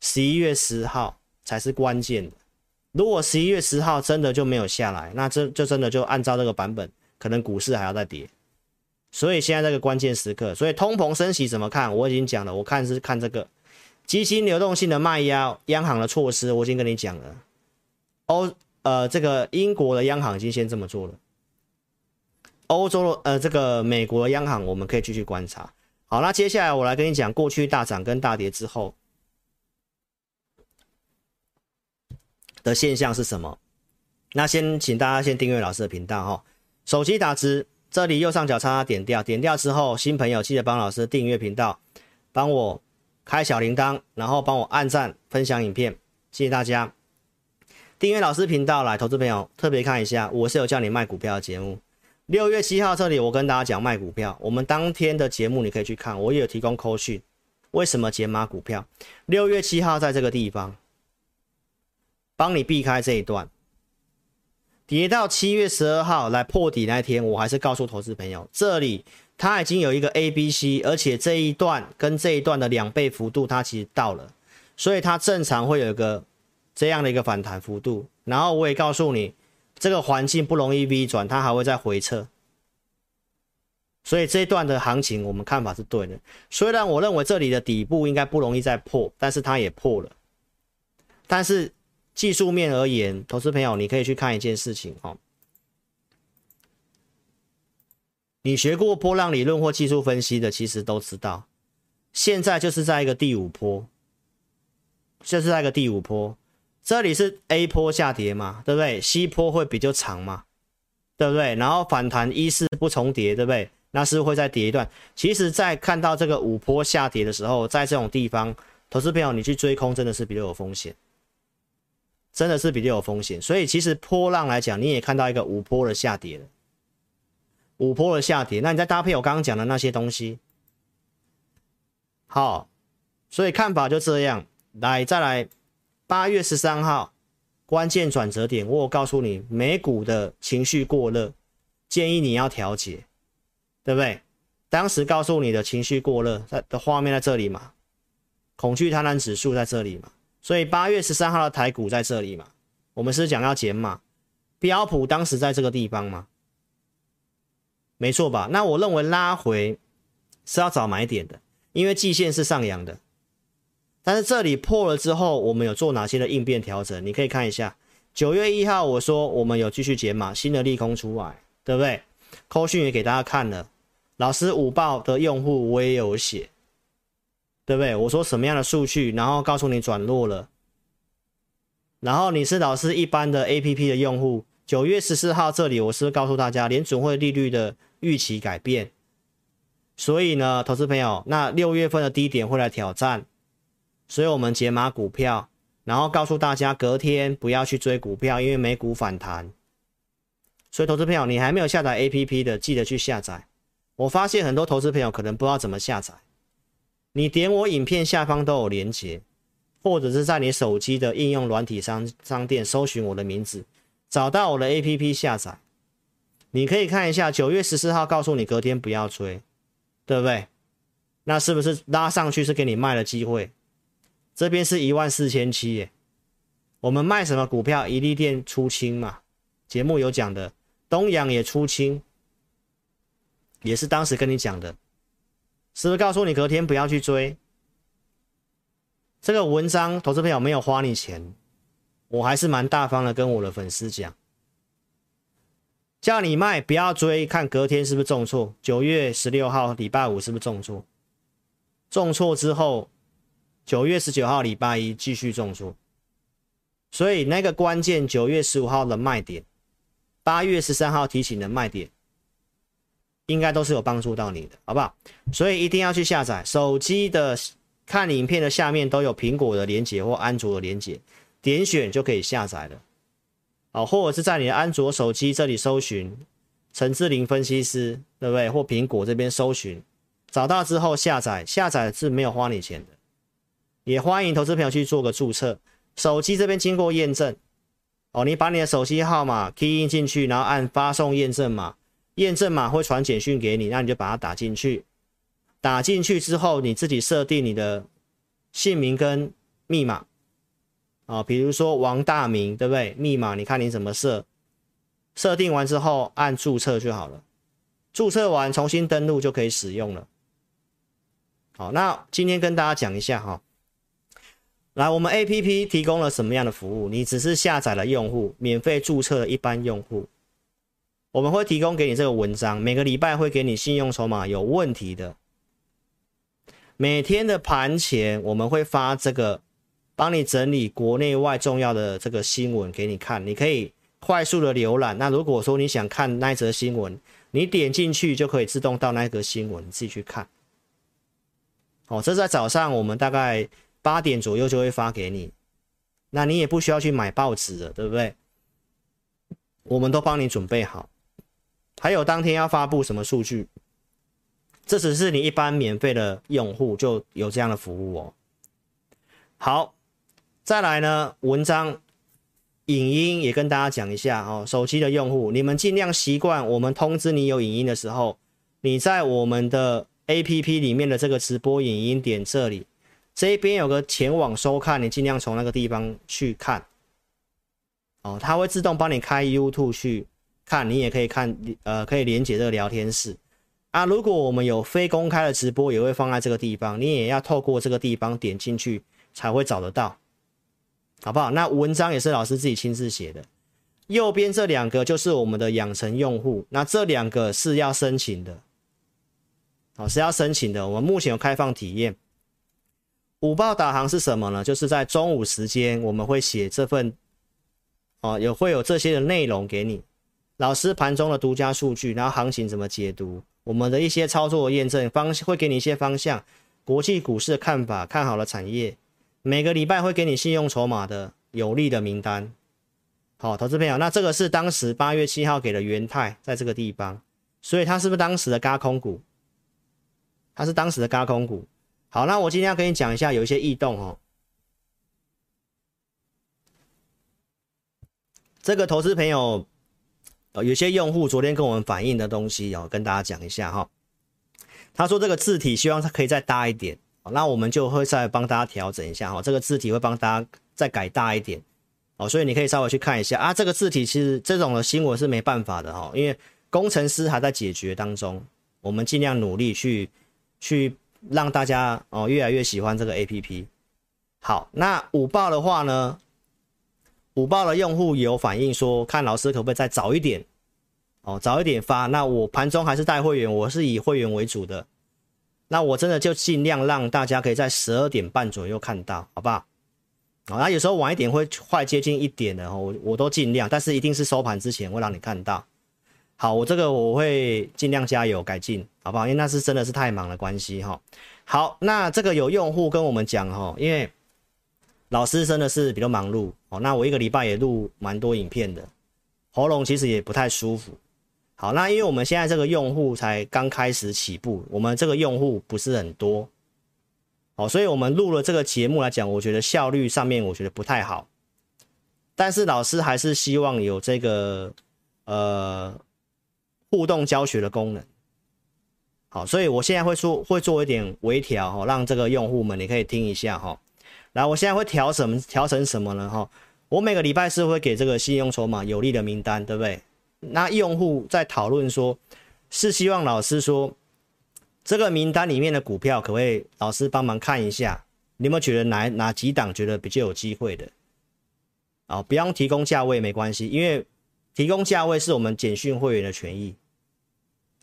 十一月十号才是关键的。如果十一月十号真的就没有下来，那这就真的就按照这个版本，可能股市还要再跌。所以现在这个关键时刻，所以通膨升息怎么看？我已经讲了，我看是看这个基金流动性的卖压，央行的措施，我已经跟你讲了。欧呃，这个英国的央行已经先这么做了。欧洲的呃，这个美国的央行，我们可以继续观察。好，那接下来我来跟你讲，过去大涨跟大跌之后的现象是什么？那先请大家先订阅老师的频道哈。手机打字，这里右上角叉叉点掉，点掉之后，新朋友记得帮老师订阅频道，帮我开小铃铛，然后帮我按赞、分享影片，谢谢大家。订阅老师频道来，投资朋友特别看一下，我是有叫你卖股票的节目。六月七号这里，我跟大家讲卖股票。我们当天的节目你可以去看，我也有提供扣讯。为什么解码股票？六月七号在这个地方，帮你避开这一段，跌到七月十二号来破底那天，我还是告诉投资朋友，这里它已经有一个 A、B、C，而且这一段跟这一段的两倍幅度，它其实到了，所以它正常会有一个这样的一个反弹幅度。然后我也告诉你，这个环境不容易 V 转，它还会再回撤。所以这一段的行情，我们看法是对的。虽然我认为这里的底部应该不容易再破，但是它也破了。但是技术面而言，投资朋友你可以去看一件事情哦。你学过波浪理论或技术分析的，其实都知道，现在就是在一个第五波，就是在一个第五波。这里是 A 波下跌嘛，对不对？C 波会比较长嘛，对不对？然后反弹一四不重叠，对不对？那是会再跌一段。其实，在看到这个五波下跌的时候，在这种地方，投资朋友你去追空真的是比较有风险，真的是比较有风险。所以，其实波浪来讲，你也看到一个五波的下跌了，五波的下跌。那你再搭配我刚刚讲的那些东西，好，所以看法就这样。来，再来，八月十三号关键转折点，我有告诉你，美股的情绪过热，建议你要调节。对不对？当时告诉你的情绪过热，在的画面在这里嘛，恐惧贪婪指数在这里嘛，所以八月十三号的台股在这里嘛，我们是讲要减码，标普当时在这个地方嘛，没错吧？那我认为拉回是要找买点的，因为季线是上扬的，但是这里破了之后，我们有做哪些的应变调整？你可以看一下，九月一号我说我们有继续减码，新的利空出来，对不对？扣讯也给大家看了。老师午报的用户我也有写，对不对？我说什么样的数据，然后告诉你转弱了。然后你是老师一般的 APP 的用户，九月十四号这里我是告诉大家联准会利率的预期改变，所以呢，投资朋友，那六月份的低点会来挑战，所以我们解码股票，然后告诉大家隔天不要去追股票，因为美股反弹。所以投资朋友，你还没有下载 APP 的，记得去下载。我发现很多投资朋友可能不知道怎么下载，你点我影片下方都有连接，或者是在你手机的应用软体商商店搜寻我的名字，找到我的 APP 下载，你可以看一下九月十四号告诉你隔天不要追，对不对？那是不是拉上去是给你卖的机会？这边是一万四千七耶，我们卖什么股票？一利电出清嘛，节目有讲的，东阳也出清。也是当时跟你讲的，是不是告诉你隔天不要去追？这个文章投资朋友没有花你钱，我还是蛮大方的跟我的粉丝讲，叫你卖不要追，看隔天是不是重挫。九月十六号礼拜五是不是重挫？重挫之后，九月十九号礼拜一继续重挫，所以那个关键九月十五号的卖点，八月十三号提醒的卖点。应该都是有帮助到你的，好不好？所以一定要去下载。手机的看影片的下面都有苹果的连接或安卓的连接，点选就可以下载了。哦，或者是在你的安卓手机这里搜寻陈志霖分析师，对不对？或苹果这边搜寻，找到之后下载，下载是没有花你钱的。也欢迎投资朋友去做个注册，手机这边经过验证。哦，你把你的手机号码 key in 进去，然后按发送验证码。验证码会传简讯给你，那你就把它打进去。打进去之后，你自己设定你的姓名跟密码啊，比如说王大明，对不对？密码你看你怎么设？设定完之后按注册就好了。注册完重新登录就可以使用了。好，那今天跟大家讲一下哈。来，我们 APP 提供了什么样的服务？你只是下载了用户，免费注册了一般用户。我们会提供给你这个文章，每个礼拜会给你信用筹码有问题的。每天的盘前我们会发这个，帮你整理国内外重要的这个新闻给你看，你可以快速的浏览。那如果说你想看那则新闻，你点进去就可以自动到那个新闻，你自己去看。哦，这在早上我们大概八点左右就会发给你，那你也不需要去买报纸了，对不对？我们都帮你准备好。还有当天要发布什么数据，这只是你一般免费的用户就有这样的服务哦。好，再来呢，文章、影音也跟大家讲一下哦。手机的用户，你们尽量习惯我们通知你有影音的时候，你在我们的 APP 里面的这个直播影音点这里，这边有个前往收看，你尽量从那个地方去看。哦，它会自动帮你开 YouTube 去看，你也可以看，呃，可以连接这个聊天室。啊，如果我们有非公开的直播，也会放在这个地方，你也要透过这个地方点进去才会找得到，好不好？那文章也是老师自己亲自写的，右边这两个就是我们的养成用户，那这两个是要申请的，哦，是要申请的。我们目前有开放体验。午报导航是什么呢？就是在中午时间，我们会写这份，哦，有会有这些的内容给你，老师盘中的独家数据，然后行情怎么解读。我们的一些操作验证方会给你一些方向，国际股市的看法，看好了产业，每个礼拜会给你信用筹码的有利的名单。好，投资朋友，那这个是当时八月七号给的元泰，在这个地方，所以它是不是当时的轧空股？它是当时的轧空股。好，那我今天要跟你讲一下，有一些异动哦。这个投资朋友。有些用户昨天跟我们反映的东西，要跟大家讲一下哈。他说这个字体希望它可以再大一点，那我们就会再帮大家调整一下哈。这个字体会帮大家再改大一点哦，所以你可以稍微去看一下啊。这个字体其实这种的新闻是没办法的哈，因为工程师还在解决当中，我们尽量努力去去让大家哦越来越喜欢这个 APP。好，那五报的话呢？午报的用户有反映说，看老师可不可以再早一点，哦，早一点发。那我盘中还是带会员，我是以会员为主的。那我真的就尽量让大家可以在十二点半左右看到，好不好？啊，那有时候晚一点会快接近一点的哦，我我都尽量，但是一定是收盘之前会让你看到。好，我这个我会尽量加油改进，好不好？因为那是真的是太忙的关系哈。好，那这个有用户跟我们讲哈，因为。老师真的是比较忙碌哦，那我一个礼拜也录蛮多影片的，喉咙其实也不太舒服。好，那因为我们现在这个用户才刚开始起步，我们这个用户不是很多，哦，所以我们录了这个节目来讲，我觉得效率上面我觉得不太好。但是老师还是希望有这个呃互动教学的功能。好，所以我现在会做会做一点微调哈，让这个用户们你可以听一下哈。来，我现在会调什么？调成什么呢？哈，我每个礼拜是会给这个信用筹码有利的名单，对不对？那用户在讨论说，是希望老师说，这个名单里面的股票可不可以老师帮忙看一下？你有没有觉得哪哪几档觉得比较有机会的？啊，不用提供价位没关系，因为提供价位是我们简讯会员的权益。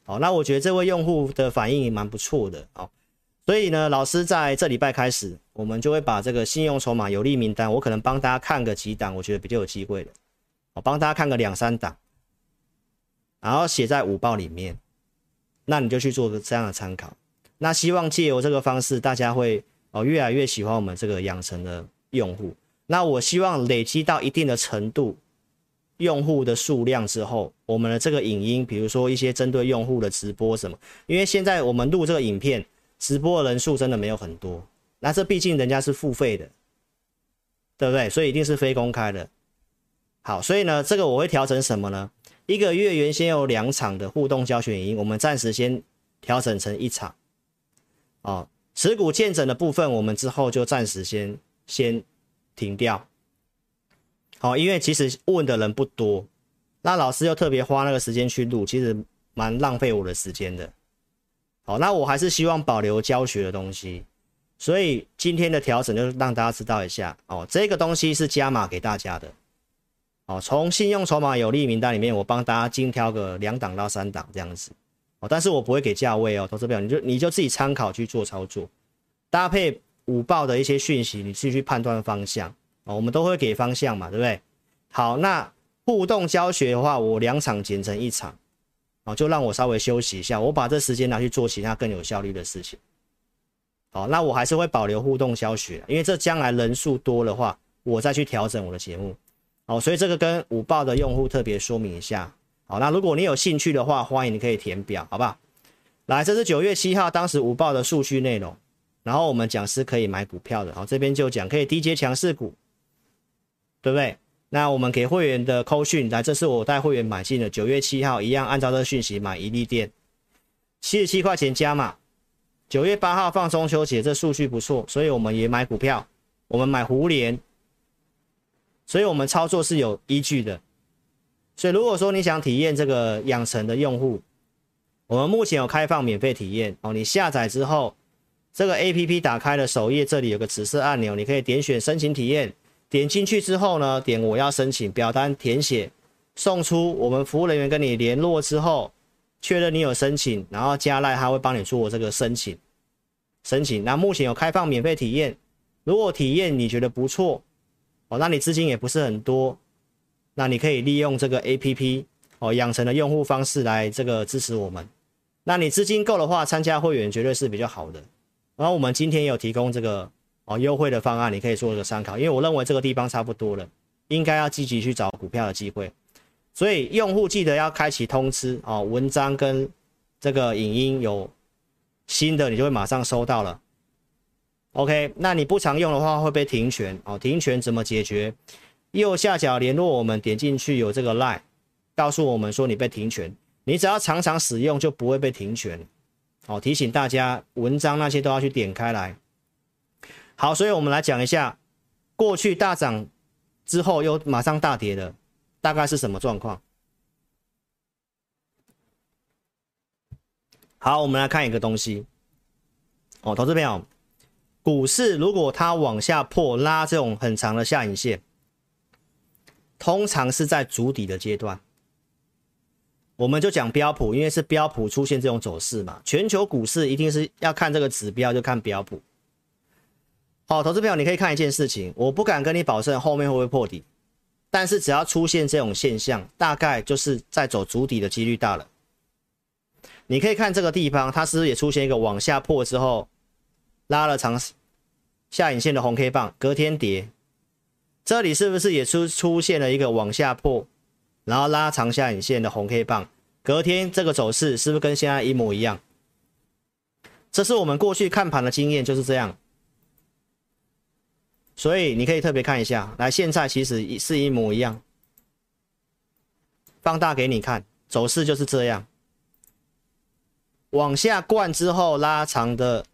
好，那我觉得这位用户的反应也蛮不错的。哦。所以呢，老师在这礼拜开始，我们就会把这个信用筹码有利名单，我可能帮大家看个几档，我觉得比较有机会的，我帮大家看个两三档，然后写在五报里面，那你就去做个这样的参考。那希望借由这个方式，大家会哦越来越喜欢我们这个养成的用户。那我希望累积到一定的程度，用户的数量之后，我们的这个影音，比如说一些针对用户的直播什么，因为现在我们录这个影片。直播的人数真的没有很多，那这毕竟人家是付费的，对不对？所以一定是非公开的。好，所以呢，这个我会调整什么呢？一个月原先有两场的互动教学影音，我们暂时先调整成一场。哦，持股见证的部分，我们之后就暂时先先停掉。好，因为其实问的人不多，那老师又特别花那个时间去录，其实蛮浪费我的时间的。好，那我还是希望保留教学的东西，所以今天的调整就是让大家知道一下哦，这个东西是加码给大家的。哦，从信用筹码有利名单里面，我帮大家精挑个两档到三档这样子。哦，但是我不会给价位哦，投资表你就你就自己参考去做操作，搭配五报的一些讯息，你自己去判断方向。哦，我们都会给方向嘛，对不对？好，那互动教学的话，我两场剪成一场。哦，就让我稍微休息一下，我把这时间拿去做其他更有效率的事情。好，那我还是会保留互动教学，因为这将来人数多的话，我再去调整我的节目。好，所以这个跟五报的用户特别说明一下。好，那如果你有兴趣的话，欢迎你可以填表，好不好？来，这是九月七号当时五报的数据内容，然后我们讲是可以买股票的，好，这边就讲可以低接强势股，对不对？那我们给会员的扣讯，来，这是我带会员买进的，九月七号一样按照这个讯息买一利电，七十七块钱加码，九月八号放中秋节，这数据不错，所以我们也买股票，我们买胡连，所以我们操作是有依据的，所以如果说你想体验这个养成的用户。我们目前有开放免费体验哦，你下载之后，这个 APP 打开了首页，这里有个紫色按钮，你可以点选申请体验，点进去之后呢，点我要申请，表单填写，送出，我们服务人员跟你联络之后，确认你有申请，然后加赖他会帮你做这个申请，申请。那目前有开放免费体验，如果体验你觉得不错哦，那你资金也不是很多，那你可以利用这个 APP 哦，养成的用户方式来这个支持我们。那你资金够的话，参加会员绝对是比较好的。然后我们今天有提供这个哦优惠的方案，你可以做一个参考。因为我认为这个地方差不多了，应该要积极去找股票的机会。所以用户记得要开启通知哦，文章跟这个影音有新的，你就会马上收到了。OK，那你不常用的话会被停权哦，停权怎么解决？右下角联络我们，点进去有这个 line，告诉我们说你被停权。你只要常常使用，就不会被停权。好，提醒大家，文章那些都要去点开来。好，所以我们来讲一下，过去大涨之后又马上大跌的，大概是什么状况？好，我们来看一个东西。哦，投资朋友，股市如果它往下破，拉这种很长的下影线，通常是在筑底的阶段。我们就讲标普，因为是标普出现这种走势嘛。全球股市一定是要看这个指标，就看标普。好，投资朋友，你可以看一件事情，我不敢跟你保证后面会不会破底，但是只要出现这种现象，大概就是在走足底的几率大了。你可以看这个地方，它是不是也出现一个往下破之后，拉了长下影线的红 K 棒，隔天跌，这里是不是也出出现了一个往下破？然后拉长下影线的红 K 棒，隔天这个走势是不是跟现在一模一样？这是我们过去看盘的经验，就是这样。所以你可以特别看一下，来，现在其实是一模一样。放大给你看，走势就是这样，往下灌之后拉长的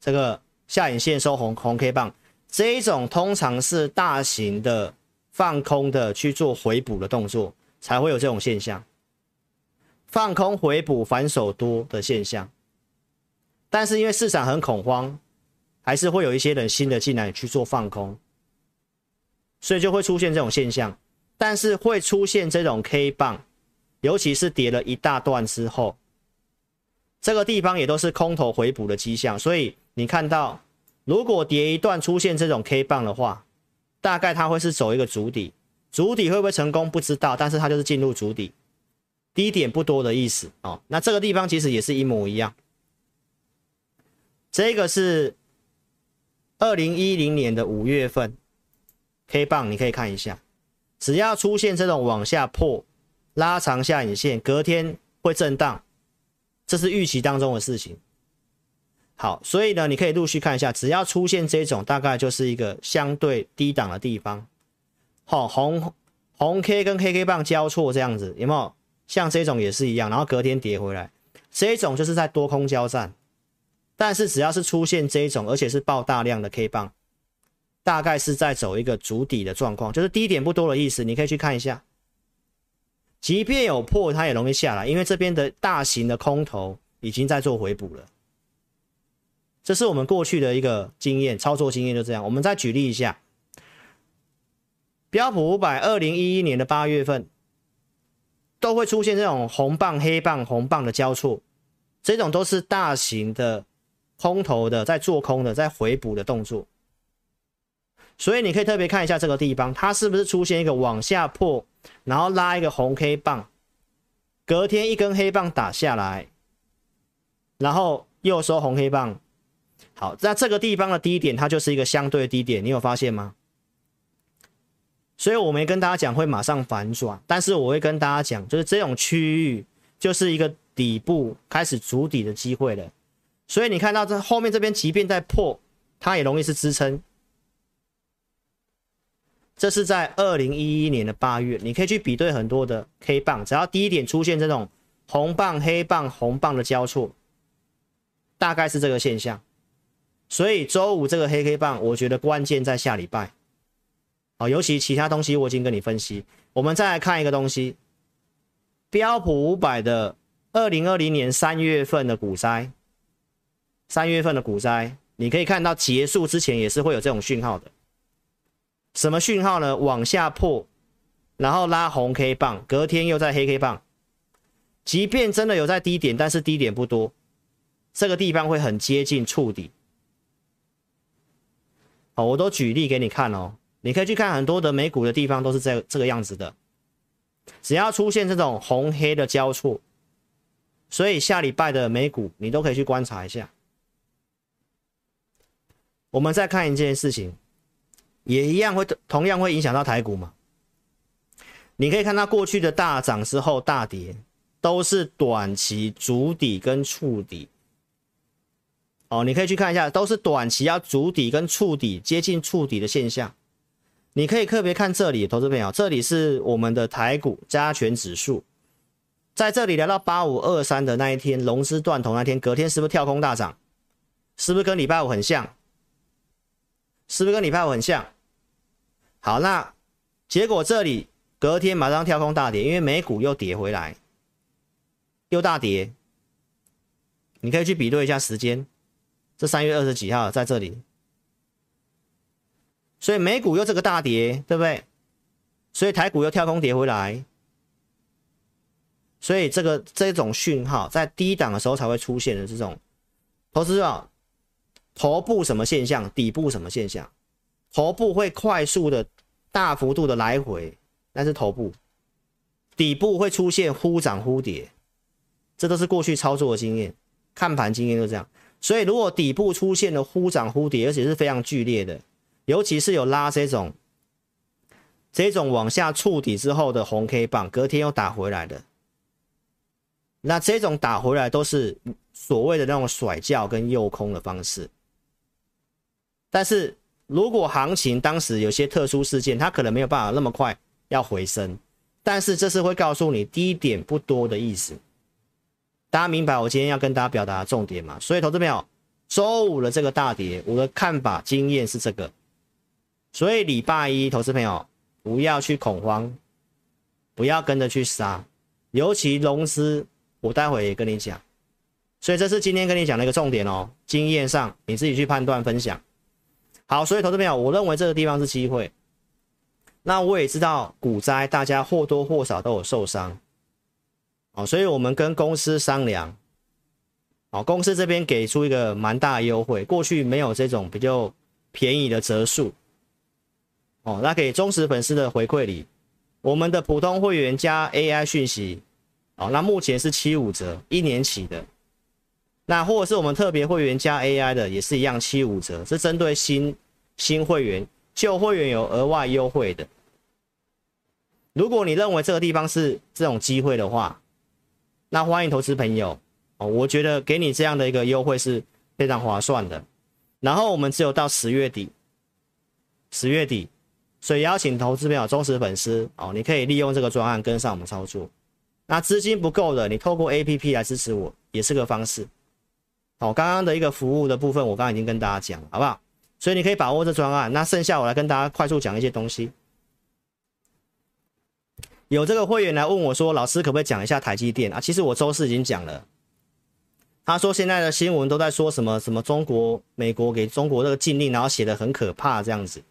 这个下影线收红红 K 棒，这一种通常是大型的放空的去做回补的动作。才会有这种现象，放空回补反手多的现象，但是因为市场很恐慌，还是会有一些人新的进来去做放空，所以就会出现这种现象。但是会出现这种 K 棒，尤其是跌了一大段之后，这个地方也都是空头回补的迹象。所以你看到，如果跌一段出现这种 K 棒的话，大概它会是走一个筑底。筑底会不会成功？不知道，但是它就是进入筑底，低点不多的意思哦。那这个地方其实也是一模一样。这个是二零一零年的五月份 K 棒，你可以看一下，只要出现这种往下破、拉长下影线，隔天会震荡，这是预期当中的事情。好，所以呢，你可以陆续看一下，只要出现这种，大概就是一个相对低档的地方。好、哦，红红 K 跟黑 K 棒交错这样子，有没有？像这种也是一样，然后隔天跌回来，这种就是在多空交战。但是只要是出现这种，而且是爆大量的 K 棒，大概是在走一个足底的状况，就是低点不多的意思。你可以去看一下，即便有破，它也容易下来，因为这边的大型的空头已经在做回补了。这是我们过去的一个经验，操作经验就这样。我们再举例一下。标普五百，二零一一年的八月份都会出现这种红棒、黑棒、红棒的交错，这种都是大型的空头的在做空的在回补的动作，所以你可以特别看一下这个地方，它是不是出现一个往下破，然后拉一个红 K 棒，隔天一根黑棒打下来，然后又收红黑棒。好，那这个地方的低点它就是一个相对低点，你有发现吗？所以我没跟大家讲会马上反转，但是我会跟大家讲，就是这种区域就是一个底部开始筑底的机会了。所以你看到这后面这边，即便在破，它也容易是支撑。这是在二零一一年的八月，你可以去比对很多的 K 棒，只要低点出现这种红棒、黑棒、红棒的交错，大概是这个现象。所以周五这个黑 K 棒，我觉得关键在下礼拜。好，尤其其他东西我已经跟你分析。我们再来看一个东西，标普五百的二零二零年三月份的股灾，三月份的股灾，你可以看到结束之前也是会有这种讯号的。什么讯号呢？往下破，然后拉红 K 棒，隔天又在黑 K 棒。即便真的有在低点，但是低点不多，这个地方会很接近触底。好，我都举例给你看哦，你可以去看很多的美股的地方都是这这个样子的。只要出现这种红黑的交错，所以下礼拜的美股你都可以去观察一下。我们再看一件事情。也一样会同样会影响到台股嘛？你可以看到过去的大涨之后大跌，都是短期筑底跟触底。哦，你可以去看一下，都是短期要筑底跟触底接近触底的现象。你可以特别看这里，投资朋友，这里是我们的台股加权指数，在这里来到八五二三的那一天，融资断头那天，隔天是不是跳空大涨？是不是跟礼拜五很像？是不是跟礼拜五很像？好，那结果这里隔天马上跳空大跌，因为美股又跌回来，又大跌。你可以去比对一下时间，这三月二十几号在这里，所以美股又这个大跌，对不对？所以台股又跳空跌回来，所以这个这种讯号在低档的时候才会出现的这种投资啊，头部什么现象，底部什么现象？头部会快速的、大幅度的来回，那是头部；底部会出现忽涨忽跌，这都是过去操作的经验、看盘经验就这样。所以，如果底部出现了忽涨忽跌，而且是非常剧烈的，尤其是有拉这种、这种往下触底之后的红 K 棒，隔天又打回来的，那这种打回来都是所谓的那种甩轿跟诱空的方式，但是。如果行情当时有些特殊事件，它可能没有办法那么快要回升，但是这是会告诉你低点不多的意思。大家明白我今天要跟大家表达的重点吗？所以投资朋友，周五的这个大跌，我的看法经验是这个。所以礼拜一，投资朋友不要去恐慌，不要跟着去杀，尤其融资，我待会也跟你讲。所以这是今天跟你讲的一个重点哦，经验上你自己去判断分享。好，所以投资朋友，我认为这个地方是机会。那我也知道股灾，大家或多或少都有受伤。哦，所以我们跟公司商量，哦，公司这边给出一个蛮大的优惠，过去没有这种比较便宜的折数。哦，那给忠实粉丝的回馈里，我们的普通会员加 AI 讯息，哦，那目前是七五折，一年起的。那或者是我们特别会员加 AI 的也是一样七五折，是针对新新会员，旧会员有额外优惠的。如果你认为这个地方是这种机会的话，那欢迎投资朋友哦，我觉得给你这样的一个优惠是非常划算的。然后我们只有到十月底，十月底，所以邀请投资朋友忠实粉丝哦，你可以利用这个专案跟上我们操作。那资金不够的，你透过 APP 来支持我也是个方式。好，刚刚的一个服务的部分，我刚刚已经跟大家讲，好不好？所以你可以把握这专案。那剩下我来跟大家快速讲一些东西。有这个会员来问我说：“老师，可不可以讲一下台积电啊？”其实我周四已经讲了。他说现在的新闻都在说什么什么中国、美国给中国这个禁令，然后写得很可怕这样子。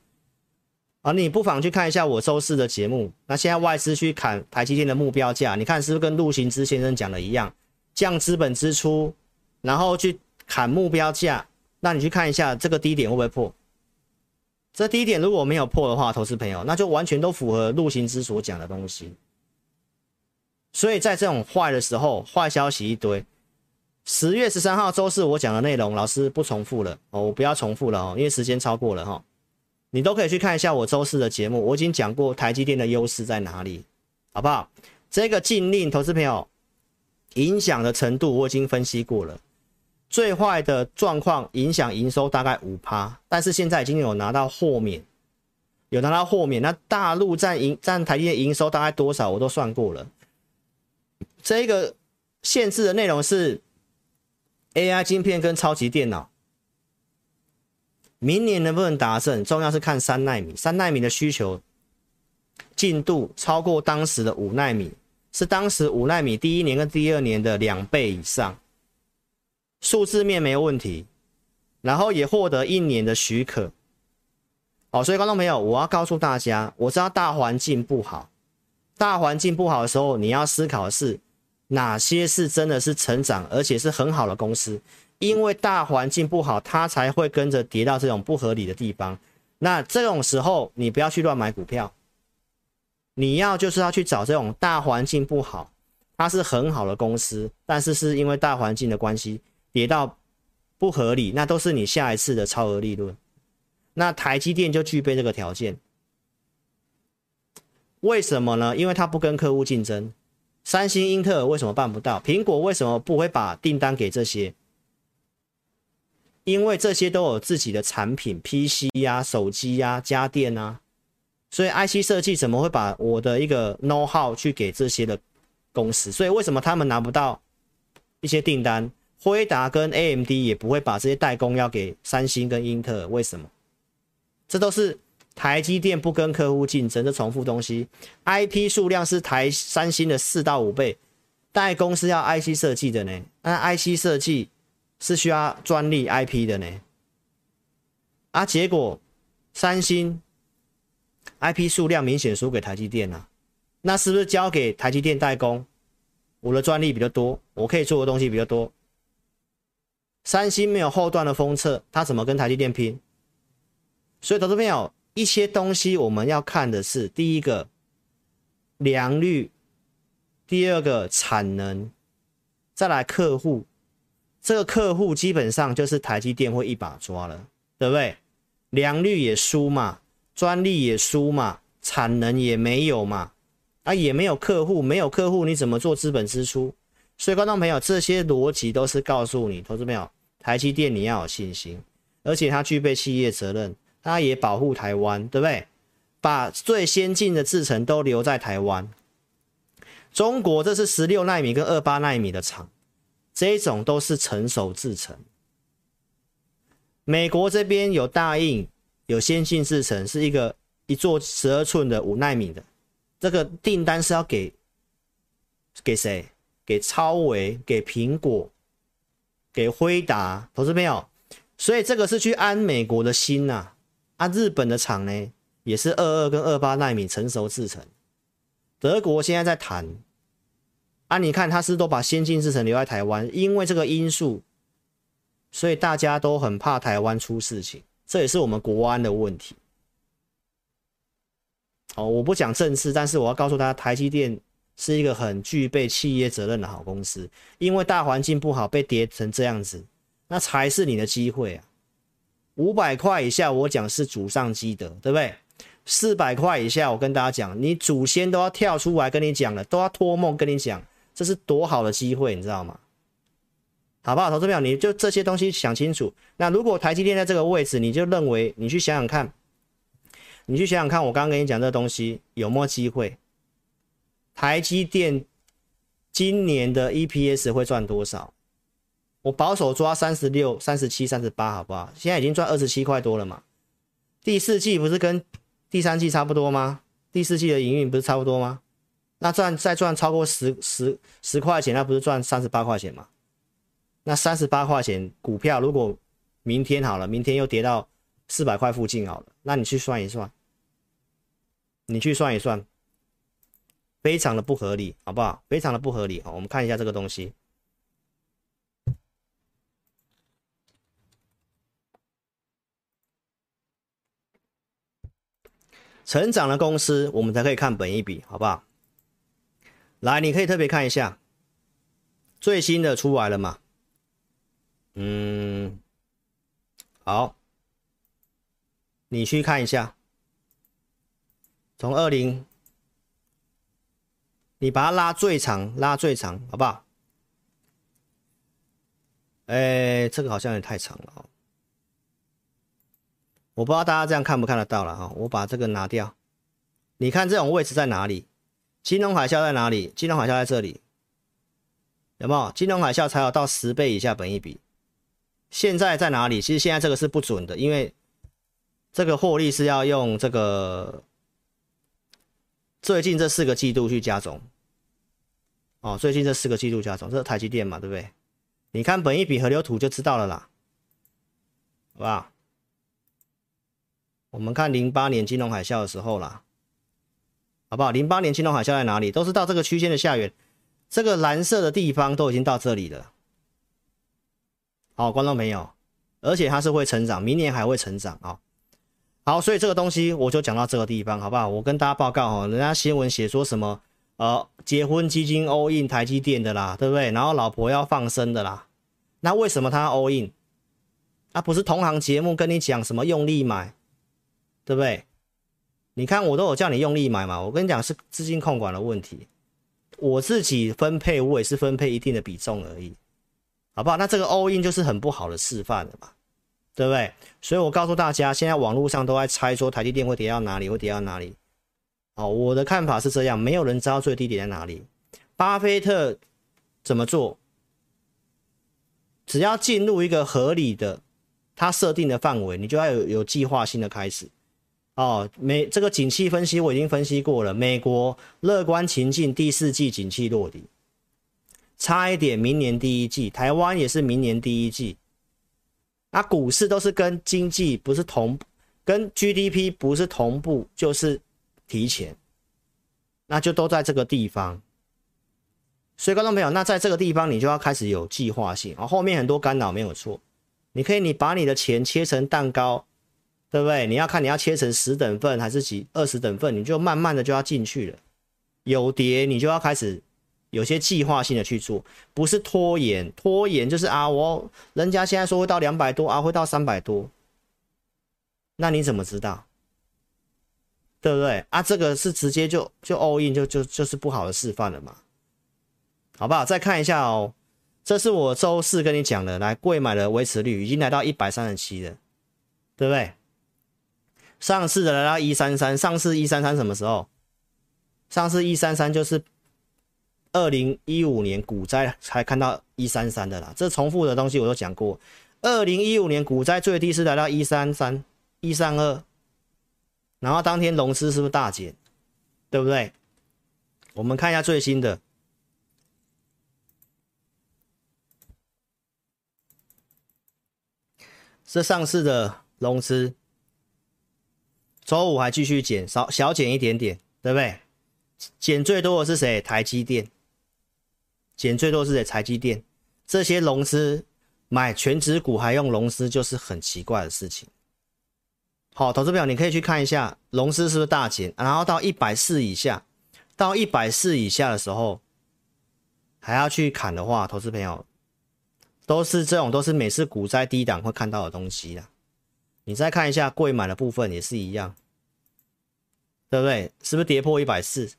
啊，你不妨去看一下我周四的节目。那现在外资去砍台积电的目标价，你看是不是跟陆行之先生讲的一样，降资本支出？然后去砍目标价，那你去看一下这个低点会不会破？这低点如果没有破的话，投资朋友，那就完全都符合陆行之所讲的东西。所以在这种坏的时候，坏消息一堆。十月十三号周四我讲的内容，老师不重复了哦，我不要重复了哦，因为时间超过了哈。你都可以去看一下我周四的节目，我已经讲过台积电的优势在哪里，好不好？这个禁令，投资朋友。影响的程度我已经分析过了。最坏的状况影响营收大概五趴，但是现在已经有拿到豁免，有拿到豁免。那大陆占营占台积电营收大概多少？我都算过了。这个限制的内容是 AI 晶片跟超级电脑。明年能不能达成，重要是看三奈米，三奈米的需求进度超过当时的五奈米，是当时五奈米第一年跟第二年的两倍以上。数字面没有问题，然后也获得一年的许可。好，所以观众朋友，我要告诉大家，我知道大环境不好，大环境不好的时候，你要思考的是哪些是真的是成长，而且是很好的公司。因为大环境不好，它才会跟着跌到这种不合理的地方。那这种时候，你不要去乱买股票，你要就是要去找这种大环境不好，它是很好的公司，但是是因为大环境的关系。跌到不合理，那都是你下一次的超额利润。那台积电就具备这个条件，为什么呢？因为它不跟客户竞争。三星、英特尔为什么办不到？苹果为什么不会把订单给这些？因为这些都有自己的产品，PC 呀、手机呀、家电啊，所以 IC 设计怎么会把我的一个 know how 去给这些的公司？所以为什么他们拿不到一些订单？辉达跟 AMD 也不会把这些代工要给三星跟英特尔，为什么？这都是台积电不跟客户竞争，这重复东西。IP 数量是台三星的四到五倍，代工是要 IC 设计的呢，那 IC 设计是需要专利 IP 的呢。啊，结果三星 IP 数量明显输给台积电啊，那是不是交给台积电代工？我的专利比较多，我可以做的东西比较多。三星没有后段的封测，它怎么跟台积电拼？所以投资朋友，一些东西我们要看的是第一个良率，第二个产能，再来客户。这个客户基本上就是台积电会一把抓了，对不对？良率也输嘛，专利也输嘛，产能也没有嘛，啊也没有客户，没有客户你怎么做资本支出？所以，观众朋友，这些逻辑都是告诉你，投资朋友，台积电你要有信心，而且它具备企业责任，它也保护台湾，对不对？把最先进的制程都留在台湾。中国这是十六纳米跟二八纳米的厂，这一种都是成熟制程。美国这边有大印，有先进制程，是一个一座十二寸的五纳米的，这个订单是要给给谁？给超微，给苹果，给辉达，投资朋友，所以这个是去安美国的心呐、啊。啊，日本的厂呢，也是二二跟二八纳米成熟制程。德国现在在谈，啊，你看他是都把先进制程留在台湾，因为这个因素，所以大家都很怕台湾出事情，这也是我们国安的问题。哦，我不讲政治，但是我要告诉大家，台积电。是一个很具备企业责任的好公司，因为大环境不好被跌成这样子，那才是你的机会啊！五百块以下，我讲是祖上积德，对不对？四百块以下，我跟大家讲，你祖先都要跳出来跟你讲了，都要托梦跟你讲，这是多好的机会，你知道吗？好不好？投资朋友，你就这些东西想清楚。那如果台积电在这个位置，你就认为你去想想看，你去想想看，我刚刚跟你讲这东西有没有机会？台积电今年的 EPS 会赚多少？我保守抓三十六、三十七、三十八，好不好？现在已经赚二十七块多了嘛。第四季不是跟第三季差不多吗？第四季的营运不是差不多吗？那赚再赚超过十十十块钱，那不是赚三十八块钱吗？那三十八块钱股票，如果明天好了，明天又跌到四百块附近好了，那你去算一算，你去算一算。非常的不合理，好不好？非常的不合理。好，我们看一下这个东西。成长的公司，我们才可以看本一比，好不好？来，你可以特别看一下，最新的出来了嘛？嗯，好，你去看一下，从二零。你把它拉最长，拉最长，好不好？哎，这个好像也太长了哦。我不知道大家这样看不看得到了哈，我把这个拿掉。你看这种位置在哪里？金融海啸在哪里？金融海啸在这里，有没有？金融海啸才有到十倍以下本益比。现在在哪里？其实现在这个是不准的，因为这个获利是要用这个最近这四个季度去加总。哦，最近这四个季度加总，这是台积电嘛，对不对？你看本益比河流图就知道了啦，好不好？我们看零八年金融海啸的时候啦，好不好？零八年金融海啸在哪里？都是到这个区间的下缘，这个蓝色的地方都已经到这里了。好，观众朋友，而且它是会成长，明年还会成长啊。好，所以这个东西我就讲到这个地方，好不好？我跟大家报告哦，人家新闻写说什么呃，结婚基金 all in 台积电的啦，对不对？然后老婆要放生的啦，那为什么他 all in？啊，不是同行节目跟你讲什么用力买？对不对？你看我都有叫你用力买嘛，我跟你讲是资金控管的问题，我自己分配我也是分配一定的比重而已，好不好？那这个 all in 就是很不好的示范了嘛，对不对？所以我告诉大家，现在网络上都在猜说台积电会跌到哪里，会跌到哪里。哦，我的看法是这样，没有人知道最低点在哪里。巴菲特怎么做？只要进入一个合理的他设定的范围，你就要有有计划性的开始。哦，美这个景气分析我已经分析过了。美国乐观情境，第四季景气落底，差一点明年第一季。台湾也是明年第一季。那股市都是跟经济不是同，跟 GDP 不是同步，就是提前，那就都在这个地方。所以观众朋友，那在这个地方你就要开始有计划性啊。后面很多干扰没有错，你可以你把你的钱切成蛋糕。对不对？你要看你要切成十等份还是几二十等份，你就慢慢的就要进去了。有碟你就要开始有些计划性的去做，不是拖延。拖延就是啊，我人家现在说会到两百多啊，会到三百多，那你怎么知道？对不对？啊，这个是直接就就 all in 就就就是不好的示范了嘛，好不好？再看一下哦，这是我周四跟你讲的，来柜买的维持率已经来到一百三十七了，对不对？上市的来到一三三，上市一三三什么时候？上市一三三就是二零一五年股灾才看到一三三的啦。这重复的东西我都讲过。二零一五年股灾最低是来到一三三、一三二，然后当天融资是不是大减？对不对？我们看一下最新的，这上市的融资。周五还继续减，少小减一点点，对不对？减最多的是谁？台积电。减最多是谁？台积电。这些融资买全值股还用融资，就是很奇怪的事情。好，投资朋友你可以去看一下，融资是不是大减？然后到一百四以下，到一百四以下的时候，还要去砍的话，投资朋友都是这种，都是每次股灾低档会看到的东西啦。你再看一下贵买的部分也是一样，对不对？是不是跌破一百四，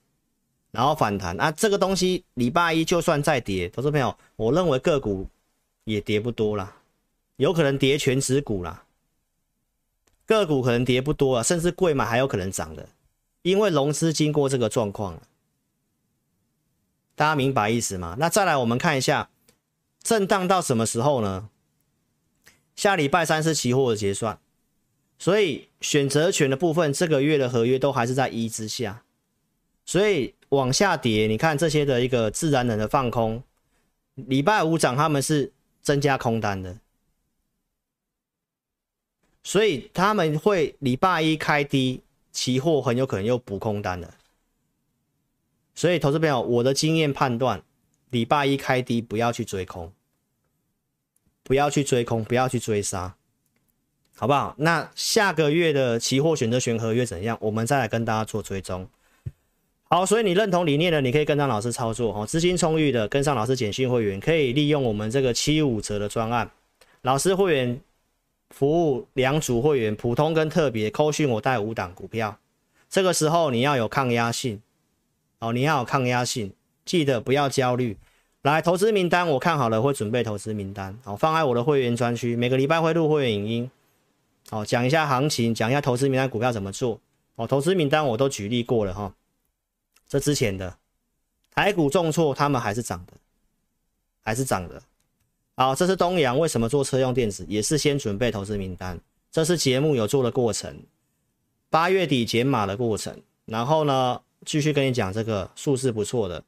然后反弹？啊，这个东西礼拜一就算再跌，投资朋友，我认为个股也跌不多啦，有可能跌权值股啦，个股可能跌不多啊，甚至贵买还有可能涨的，因为融资经过这个状况，大家明白意思吗？那再来我们看一下，震荡到什么时候呢？下礼拜三是期货的结算。所以选择权的部分，这个月的合约都还是在一之下，所以往下跌，你看这些的一个自然人的放空，礼拜五涨他们是增加空单的，所以他们会礼拜一开低，期货很有可能又补空单的，所以投资朋友，我的经验判断，礼拜一开低不要去追空，不要去追空，不要去追杀。好不好？那下个月的期货选择权合约怎样？我们再来跟大家做追踪。好，所以你认同理念的，你可以跟上老师操作哦。资金充裕的，跟上老师简讯会员，可以利用我们这个七五折的专案。老师会员服务两组会员，普通跟特别，扣讯我带五档股票。这个时候你要有抗压性。哦，你要有抗压性，记得不要焦虑。来，投资名单我看好了，会准备投资名单，好，放在我的会员专区，每个礼拜会录会员影音，好，讲一下行情，讲一下投资名单股票怎么做，哦，投资名单我都举例过了哈，这之前的。台股重挫，他们还是涨的，还是涨的，好，这是东阳为什么做车用电子，也是先准备投资名单，这是节目有做的过程，八月底减码的过程，然后呢，继续跟你讲这个数字不错的。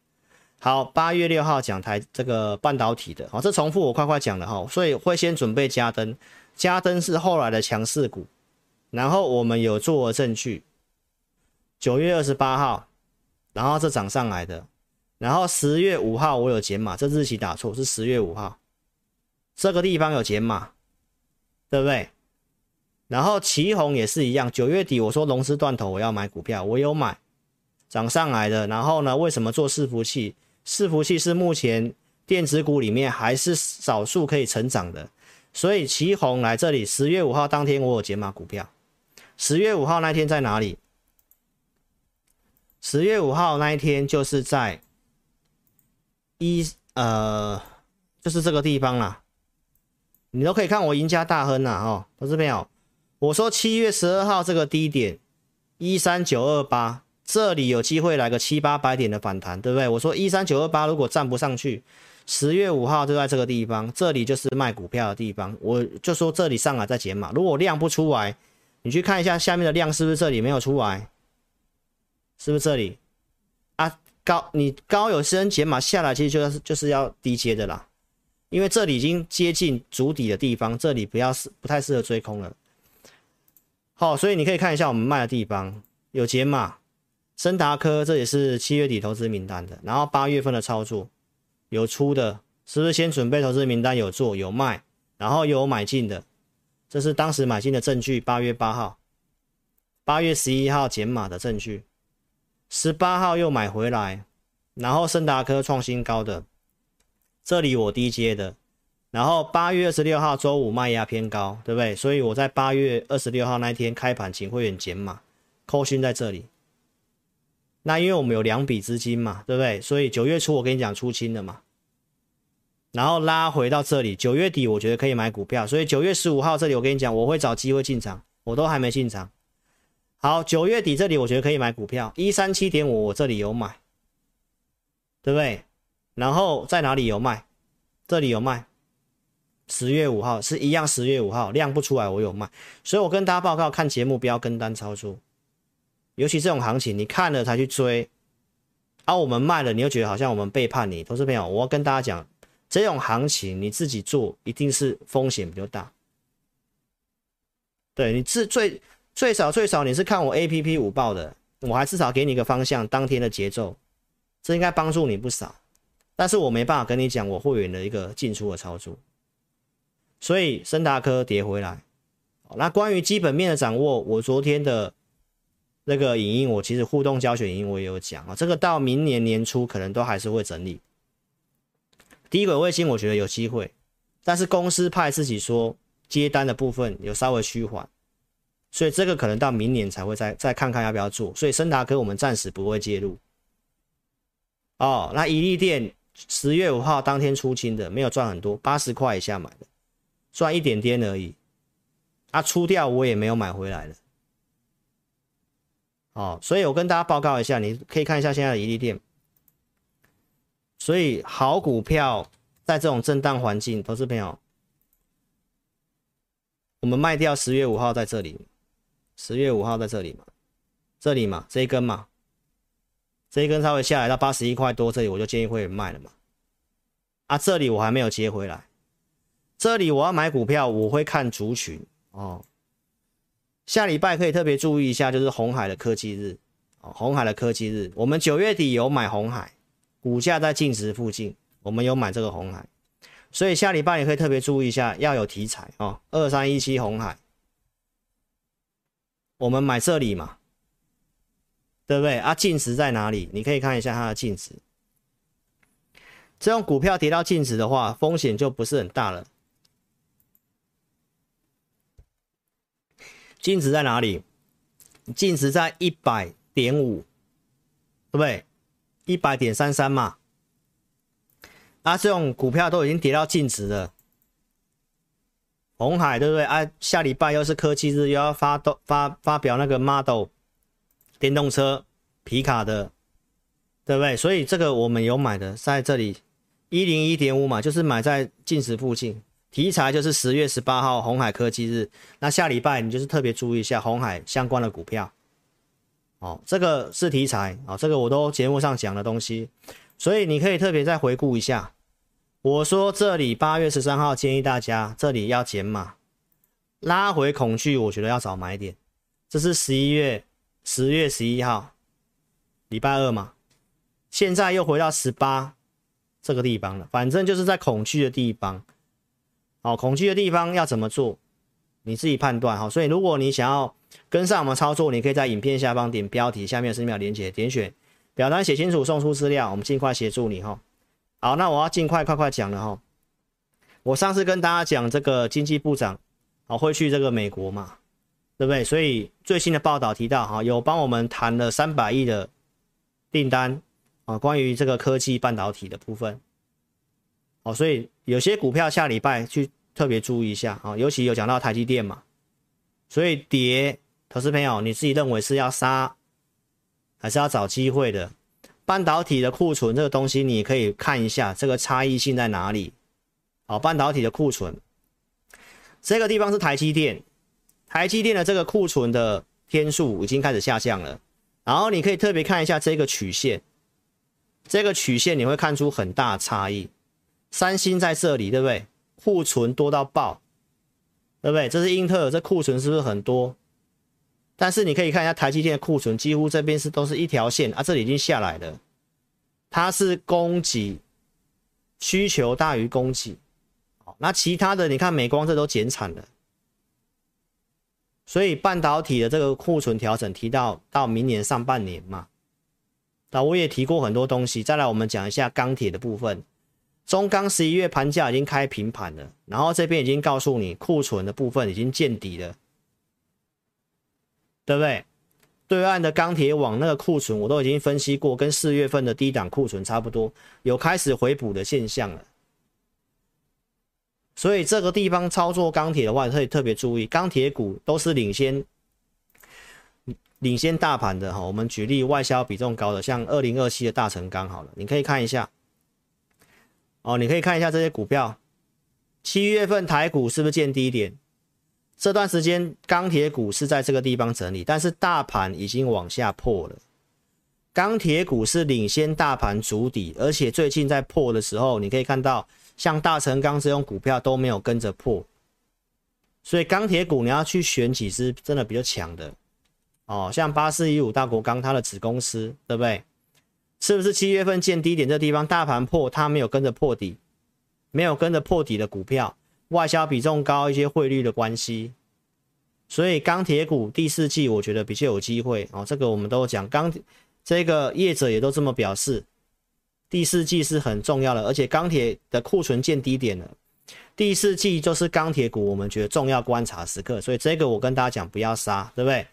好，八月六号讲台这个半导体的，好，这重复我快快讲了哈，所以会先准备嘉登，嘉登是后来的强势股，然后我们有做证据，九月二十八号，然后这涨上来的，然后十月五号我有减码，这日期打错是十月五号，这个地方有减码，对不对？然后奇鋐也是一样，九月底我说龙狮断头我要买股票，我有买，涨上来的，然后呢，为什么做伺服器？伺服器是目前电子股里面还是少数可以成长的，所以奇鋐来这里，十月五号当天我有解码股票。十月五号那天在哪里？十月五号那一天就是在一呃，就是这个地方啦。你都可以看我赢家大亨呐，哦，投资朋友，我说七月十二号这个低点一三九二八。这里有机会来个七八百点的反弹，对不对？我说一三九二八如果站不上去，十月五号就在这个地方，这里就是卖股票的地方。我就说这里上来再减码，如果量不出来，你去看一下下面的量是不是这里没有出来，是不是这里啊？高你高有升减码下来，其实就是就是要低接的啦，因为这里已经接近足底的地方，这里不要是不太适合追空了。好，所以你可以看一下我们卖的地方有减码。升达科这也是七月底投资名单的，然后八月份的操作有出的，是不是先准备投资名单有做有卖，然后有买进的，这是当时买进的证据。八月八号、八月十一号减码的证据，十八号又买回来，然后升达科创新高的，这里我低接的，然后八月二十六号周五卖压偏高，对不对？所以我在八月二十六号那天开盘请会员减码，扣讯在这里。那因为我们有两笔资金嘛，对不对？所以九月初我跟你讲出清了嘛，然后拉回到这里，九月底我觉得可以买股票，所以九月十五号这里我跟你讲我会找机会进场，我都还没进场。好，九月底这里我觉得可以买股票，一三七点五我这里有买，对不对？然后在哪里有卖？这里有卖，十月五号是一样，十月五号量不出来我有卖，所以我跟大家报告看节目不要跟单操作。尤其这种行情，你看了才去追，而、啊、我们卖了，你又觉得好像我们背叛你。投资朋友，我要跟大家讲，这种行情你自己做一定是风险比较大。对，你是最最少最少你是看我 APP 五报的，我还至少给你一个方向，当天的节奏，这应该帮助你不少。但是我没办法跟你讲我会员的一个进出的操作，所以升达科跌回来。那关于基本面的掌握，我昨天的。那个影音，我其实互动教学影音我也有讲啊，这个到明年年初可能都还是会整理。低轨卫星我觉得有机会，但是公司派自己说接单的部分有稍微趋缓，所以这个可能到明年才会再再看看要不要做。所以升达科我们暂时不会介入。哦，那怡利电十月五号当天出清的，没有赚很多，八十块以下买的，赚一点点而已。啊，出掉我也没有买回来的。哦，所以我跟大家报告一下，你可以看一下现在的怡利电。所以好股票在这种震荡环境，投资朋友，我们卖掉十月五号在这里，十月五号在这里嘛，这里嘛，这一根嘛，这一根稍微下来到八十一块多，这里我就建议会员卖了嘛。啊，这里我还没有接回来，这里我要买股票，我会看族群哦。下礼拜可以特别注意一下，就是红海的科技日，哦，红海的科技日，我们九月底有买红海，股价在净值附近，我们有买这个红海，所以下礼拜也可以特别注意一下，要有题材哦，二三一七红海，我们买这里嘛，对不对啊？净值在哪里？你可以看一下它的净值，这种股票跌到净值的话，风险就不是很大了。净值在哪里？净值在一百点五，对不对？一百点三三嘛。啊，这种股票都已经跌到净值了。红海对不对？啊，下礼拜又是科技日，又要发发发表那个 Model 电动车皮卡的，对不对？所以这个我们有买的，在这里一零一点五嘛，就是买在净值附近。题材就是十月十八号红海科技日，那下礼拜你就是特别注意一下红海相关的股票。哦，这个是题材啊，哦，这个我都节目上讲的东西，所以你可以特别再回顾一下。我说这里八月十三号建议大家这里要减码，拉回恐惧，我觉得要找买点。这是十一月十月十一号，礼拜二嘛，现在又回到十八这个地方了，反正就是在恐惧的地方。好，恐惧的地方要怎么做？你自己判断。哈，所以如果你想要。跟上我们操作，你可以在影片下方点标题，下面十秒连结，点选表单写清楚，送出资料，我们尽快协助你哈。好，那我要尽快快快讲了哈。我上次跟大家讲这个经济部长啊会去这个美国嘛，对不对？所以最新的报道提到哈，有帮我们谈了三百亿的订单啊，关于这个科技半导体的部分。哦，所以有些股票下礼拜去特别注意一下啊，尤其有讲到台积电嘛。所以跌，投资朋友，你自己认为是要杀，还是要找机会的？半导体的库存这个东西，你可以看一下这个差异性在哪里。好，半导体的库存，这个地方是台积电，台积电的这个库存的天数已经开始下降了。然后你可以特别看一下这个曲线，这个曲线你会看出很大差异。三星在这里，对不对？库存多到爆。对不对？这是英特尔，这库存是不是很多？但是你可以看一下台积电的库存，几乎这边是都是一条线啊，这里已经下来了。它是供给需求大于供给，那其他的你看美光这都减产了，所以半导体的这个库存调整提到到明年上半年嘛。那我也提过很多东西，再来我们讲一下钢铁的部分。中钢十一月盘价已经开平盘了，然后这边已经告诉你库存的部分已经见底了，对不对？对岸的钢铁网那个库存我都已经分析过，跟四月份的低档库存差不多，有开始回补的现象了。所以这个地方操作钢铁的话，可以特别注意，钢铁股都是领先领先大盘的哈。我们举例外销比重高的，像二零二七的大成钢好了，你可以看一下。哦，你可以看一下这些股票，七月份台股是不是见低点？这段时间钢铁股是在这个地方整理，但是大盘已经往下破了。钢铁股是领先大盘主底，而且最近在破的时候，你可以看到像大成钢这种股票都没有跟着破，所以钢铁股你要去选几只真的比较强的哦，像八四一五大国钢它的子公司，对不对？是不是七月份见低点这地方大盘破，它没有跟着破底，没有跟着破底的股票，外销比重高，一些汇率的关系，所以钢铁股第四季我觉得比较有机会哦。这个我们都讲钢，这个业者也都这么表示，第四季是很重要的，而且钢铁的库存见低点了，第四季就是钢铁股我们觉得重要观察时刻，所以这个我跟大家讲不要杀，对不对？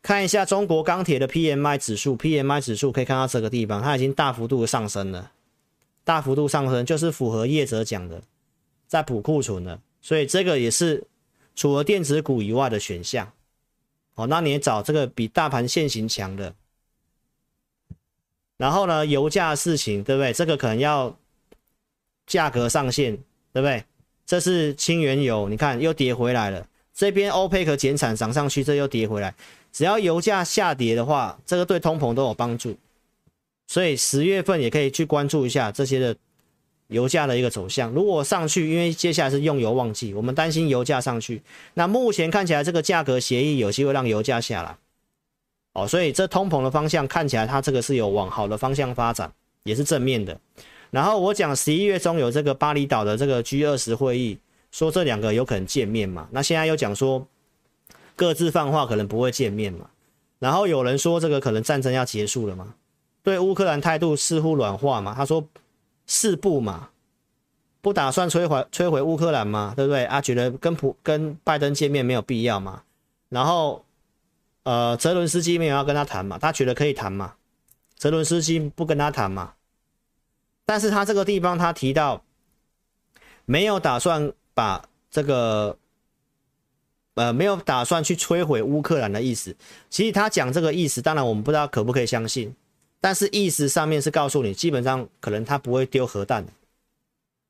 看一下中国钢铁的 PMI 指数，PMI 指数可以看到这个地方，它已经大幅度的上升了，大幅度上升就是符合业者讲的，在补库存的，所以这个也是除了电子股以外的选项。哦，那你也找这个比大盘现行强的，然后呢，油价的事情，对不对？这个可能要价格上限，对不对？这是轻原油，你看又跌回来了，这边欧佩克减产涨上去，这又跌回来。只要油价下跌的话，这个对通膨都有帮助，所以十月份也可以去关注一下这些的油价的一个走向。如果上去，因为接下来是用油旺季，我们担心油价上去。那目前看起来这个价格协议有机会让油价下来，哦，所以这通膨的方向看起来它这个是有往好的方向发展，也是正面的。然后我讲十一月中有这个巴厘岛的这个 G 二十会议，说这两个有可能见面嘛？那现在又讲说。各自放话，可能不会见面嘛。然后有人说这个可能战争要结束了嘛？对乌克兰态度似乎软化嘛？他说四不嘛，不打算摧毁摧毁乌克兰嘛？对不对啊？觉得跟普跟拜登见面没有必要嘛？然后呃，泽伦斯基没有要跟他谈嘛？他觉得可以谈嘛？泽伦斯基不跟他谈嘛？但是他这个地方他提到没有打算把这个呃没有打算去摧毁乌克兰的意思。其实他讲这个意思，当然我们不知道可不可以相信，但是意思上面是告诉你，基本上可能他不会丢核弹，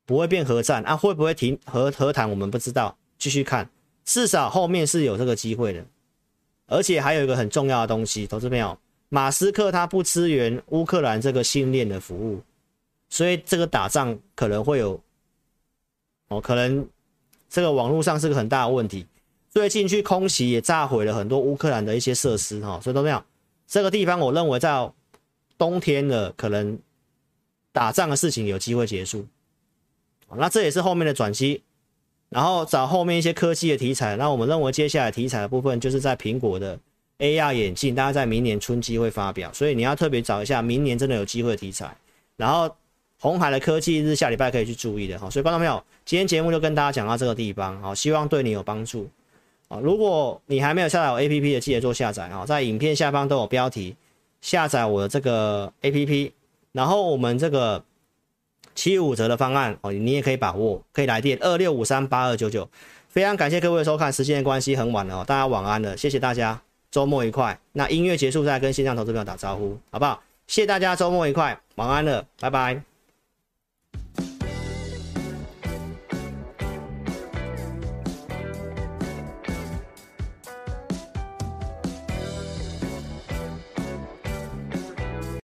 不会变核战啊，会不会停核和谈我们不知道，继续看，至少后面是有这个机会的。而且还有一个很重要的东西，投资朋友，马斯克他不支援乌克兰这个训练的服务，所以这个打仗可能会有，哦，可能这个网络上是个很大的问题。最近去空袭也炸毁了很多乌克兰的一些设施，哈，所以投资朋友，这个地方我认为在冬天的可能打仗的事情有机会结束，那这也是后面的转机。然后找后面一些科技的题材，那我们认为接下来题材的部分就是在苹果的 AR 眼镜，大概在明年春季会发表，所以你要特别找一下明年真的有机会的题材。然后红海的科技日下礼拜可以去注意的哈，所以观众朋友，今天节目就跟大家讲到这个地方，好，希望对你有帮助啊。如果你还没有下载我 APP 的，记得做下载啊，在影片下方都有标题，下载我的这个 APP，然后我们这个。七五折的方案哦，你也可以把握，可以来电二六五三八二九九。非常感谢各位的收看，时间的关系很晚了哦，大家晚安了，谢谢大家，周末愉快。那音乐结束再跟线上投资朋友打招呼，好不好？谢谢大家，周末愉快，晚安了，拜拜。